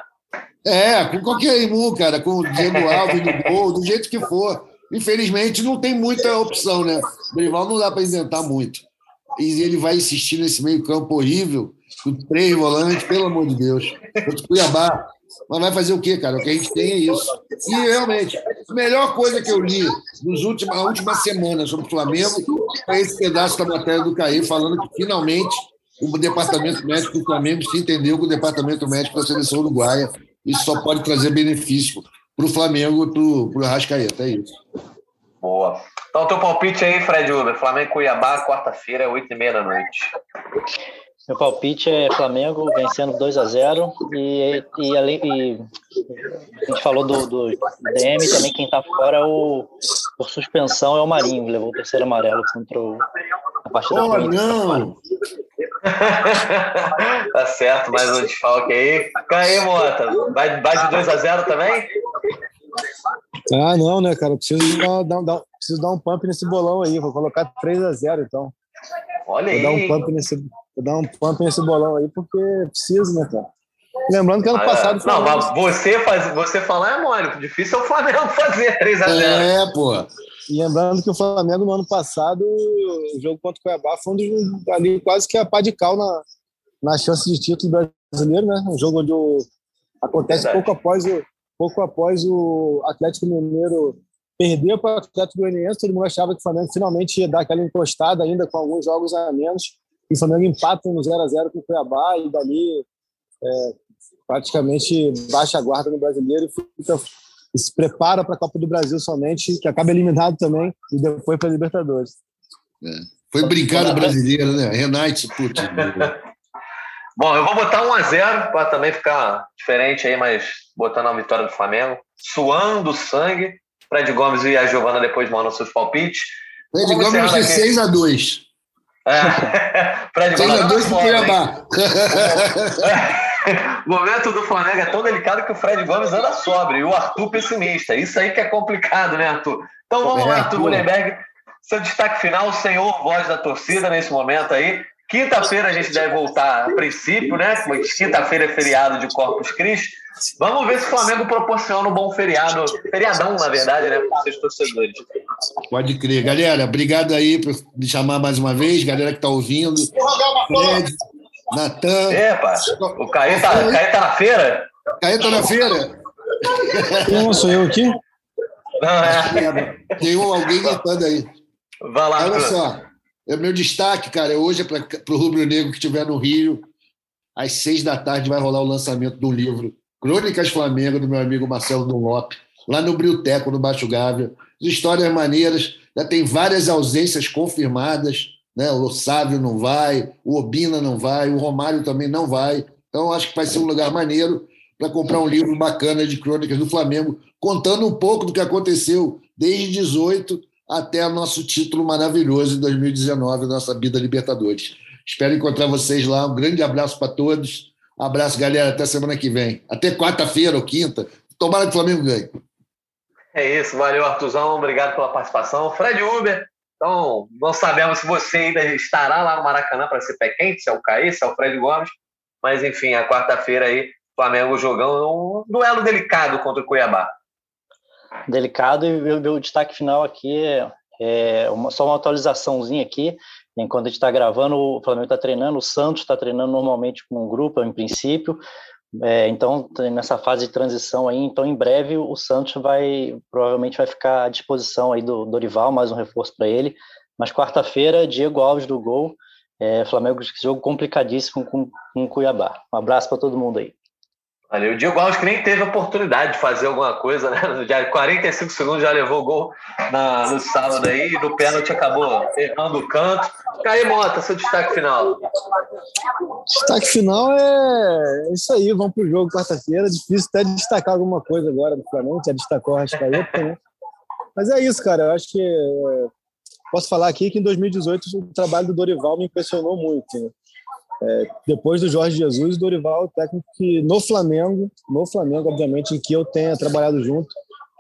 É, com qualquer irmão, cara, com o Diego Alves no gol, do jeito que for. Infelizmente, não tem muita opção, né? O Dorival não dá para inventar muito. E ele vai insistir nesse meio-campo horrível, com três volantes, pelo amor de Deus. Contra Cuiabá. Mas vai fazer o quê, cara? O que a gente tem é isso. E realmente, a melhor coisa que eu li nos últimos, na última semana sobre o Flamengo é esse pedaço da matéria do Caí falando que finalmente o departamento médico do Flamengo se entendeu com o departamento médico da seleção uruguaia. Isso só pode trazer benefício para o Flamengo e para o Arrascaeta, é isso. Boa. Então, teu palpite aí, Fred Uber. Flamengo Cuiabá, quarta-feira, 8h30 da noite. Meu palpite é Flamengo vencendo 2 a 0 e, e, além, e a gente falou do, do DM também, quem está fora o, por suspensão é o Marinho, levou o terceiro amarelo contra o, a partida. Oh, não! tá certo, mais um desfalque aí. Caí, Mota. Vai, vai de 2 a 0 também? Ah, não, né, cara? Preciso dar, dar, dar, preciso dar um pump nesse bolão aí. Vou colocar 3 a 0 então. Olha aí. Vou dar um pump nesse, vou dar um pump nesse bolão aí, porque preciso, né, cara? Lembrando que ano ah, passado. Não, mas você, faz, você falar é mole. Difícil é o Flamengo fazer 3 a 0 É, pô. E lembrando que o Flamengo no ano passado, o jogo contra o Cuiabá foi um dos, ali quase que a pá de cal na, na chance de título brasileiro, né? Um jogo onde o, acontece pouco após o pouco após o Atlético Mineiro perder para o Atlético Goianiense, todo mundo achava que o Flamengo finalmente ia dar aquela encostada ainda com alguns jogos a menos. E o Flamengo empata no 0 a 0 com o Cuiabá e dali é, praticamente baixa a guarda no brasileiro e fica e se prepara para a Copa do Brasil somente, que acaba eliminado também, e depois para a Libertadores. É. Foi brincada brasileira, né? Renate Putin. Bom, eu vou botar 1 a 0 para também ficar diferente aí, mas botando a vitória do Flamengo, suando sangue. Fred Gomes e a Giovana depois mandam seus palpites. Fred Vamos Gomes de 6 a 2 é. Fred 6 a 2 pro Cuiabá. O momento do Flamengo é tão delicado que o Fred Gomes anda sobre e o Arthur pessimista. Isso aí que é complicado, né, Arthur? Então vamos é, lá, Arthur Mullenberg. Seu destaque final, senhor voz da torcida nesse momento aí. Quinta-feira a gente deve voltar a princípio, né? Quinta-feira é feriado de Corpus Christi. Vamos ver se o Flamengo proporciona um bom feriado, feriadão, na verdade, né, para os seus torcedores. Pode crer. Galera, obrigado aí por me chamar mais uma vez, galera que está ouvindo. Fred, Natan. Epa, o Caê tá, Caê tá na feira? Caê tá na feira? Não, sou eu aqui? Não, é. Tem um, alguém gritando aí. Vai lá, Olha só, é meu destaque, cara. Hoje é para o Rubro Negro que estiver no Rio. Às seis da tarde vai rolar o lançamento do livro Crônicas Flamengo, do meu amigo Marcelo Dunlop, lá no Brilteco, no Baixo Gávea. Histórias maneiras, já tem várias ausências confirmadas. Né? O Sávio não vai, o Obina não vai, o Romário também não vai. Então, acho que vai ser um lugar maneiro para comprar um livro bacana de crônicas do Flamengo, contando um pouco do que aconteceu desde 18 até o nosso título maravilhoso em 2019, nossa vida Libertadores. Espero encontrar vocês lá. Um grande abraço para todos. Um abraço, galera. Até semana que vem. Até quarta-feira ou quinta. Tomara que o Flamengo ganhe. É isso. Valeu, Artuzão. Obrigado pela participação. Fred Uber. Então, não sabemos se você ainda estará lá no Maracanã para ser pé quente, se é o Caí, se é o Fred Gomes. Mas, enfim, a quarta-feira aí, Flamengo jogando um duelo delicado contra o Cuiabá delicado e o meu destaque final aqui é, é uma, só uma atualizaçãozinha aqui. Enquanto a gente está gravando, o Flamengo está treinando, o Santos está treinando normalmente com um grupo, em princípio. É, então, nessa fase de transição aí, então em breve o Santos vai provavelmente vai ficar à disposição aí do Dorival, mais um reforço para ele. Mas quarta-feira, Diego Alves do gol. É, Flamengo, jogo complicadíssimo com, com Cuiabá. Um abraço para todo mundo aí. Valeu. O Diego Alves que nem teve oportunidade de fazer alguma coisa, né? Já 45 segundos já levou o gol na, no sábado aí, no pênalti acabou errando o canto. Caí Mota, seu destaque final. Destaque final é isso aí, vamos pro jogo quarta-feira. Difícil até destacar alguma coisa agora do Flamengo, já destacou a Rascaeta, né? Mas é isso, cara. Eu acho que é, posso falar aqui que em 2018 o trabalho do Dorival me impressionou muito. Né? É, depois do Jorge Jesus, o Dorival, o técnico que no Flamengo, no Flamengo, obviamente, em que eu tenha trabalhado junto,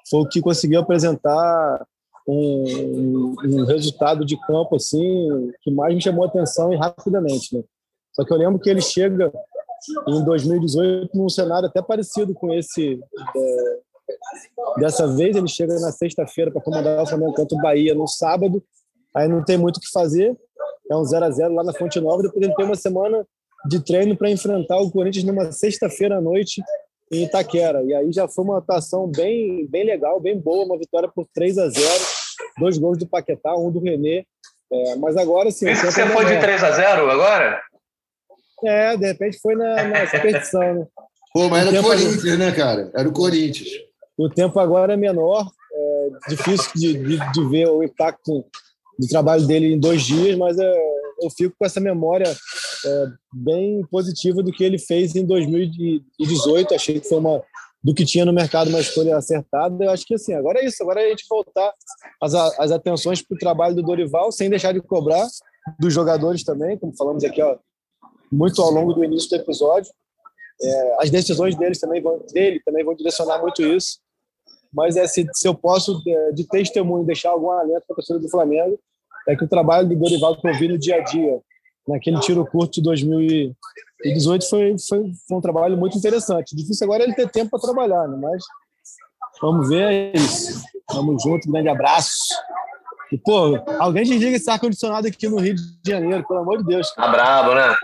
foi o que conseguiu apresentar um, um, resultado de campo assim que mais me chamou a atenção e rapidamente. Né? Só que eu lembro que ele chega em 2018 num cenário até parecido com esse. É, dessa vez ele chega na sexta-feira para comandar o Flamengo contra o Bahia no sábado, aí não tem muito o que fazer, é um 0 a 0 lá na Fonte Nova, depois ele tem uma semana de treino para enfrentar o Corinthians numa sexta-feira à noite em Itaquera. E aí já foi uma atuação bem, bem legal, bem boa, uma vitória por 3 a 0 dois gols do Paquetá, um do Renê. É, mas agora sim. Isso que você foi de 3 a 0 agora? É, de repente foi na, na competição, né? Pô, mas era o Corinthians, né, cara? Era o Corinthians. O tempo agora é menor, é difícil de, de, de ver o impacto do trabalho dele em dois dias, mas é, eu fico com essa memória é, bem positiva do que ele fez em 2018. Achei que foi uma do que tinha no mercado uma escolha acertada. Eu acho que assim, agora é isso. Agora é a gente voltar as, as atenções para o trabalho do Dorival, sem deixar de cobrar dos jogadores também, como falamos aqui ó, muito ao longo do início do episódio. É, as decisões deles também vão, dele também vão direcionar muito isso. Mas é, se, se eu posso, de, de testemunho, deixar algum alento para a torcida do Flamengo, é que o trabalho do Dorival que eu vi no dia a dia, naquele tiro curto de 2018, foi, foi, foi um trabalho muito interessante. Difícil agora ele ter tempo para trabalhar, né? mas vamos ver é isso. Tamo junto, grande abraço. E, pô, alguém desliga esse ar-condicionado aqui no Rio de Janeiro, pelo amor de Deus. Tá brabo, né?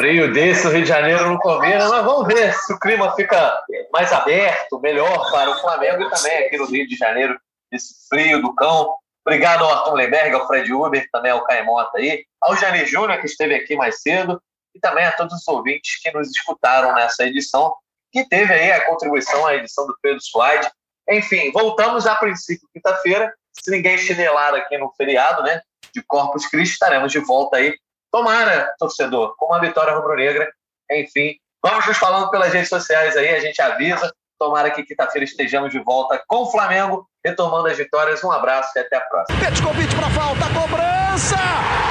Frio desse, o Rio de Janeiro não combina, mas vamos ver se o clima fica mais aberto, melhor para o Flamengo e também aqui no Rio de Janeiro, esse frio do cão. Obrigado ao Arthur Lemberg, ao Fred Uber, também ao Caemota aí, ao Jani Júnior, que esteve aqui mais cedo, e também a todos os ouvintes que nos escutaram nessa edição, que teve aí a contribuição à edição do Pedro Slide. Enfim, voltamos a princípio quinta-feira. Se ninguém chinelar aqui no feriado, né, de Corpus Christi, estaremos de volta aí. Tomara, torcedor, com uma vitória rubro-negra. Enfim, vamos nos falando pelas redes sociais aí, a gente avisa. Tomara que quinta-feira estejamos de volta com o Flamengo, retomando as vitórias. Um abraço e até a próxima. Petkovic para falta, cobrança!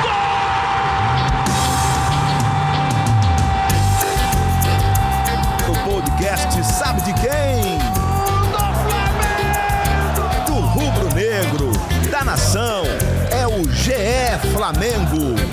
Gol! O podcast sabe de quem? Do Flamengo! Do rubro-negro, da nação, é o GE Flamengo.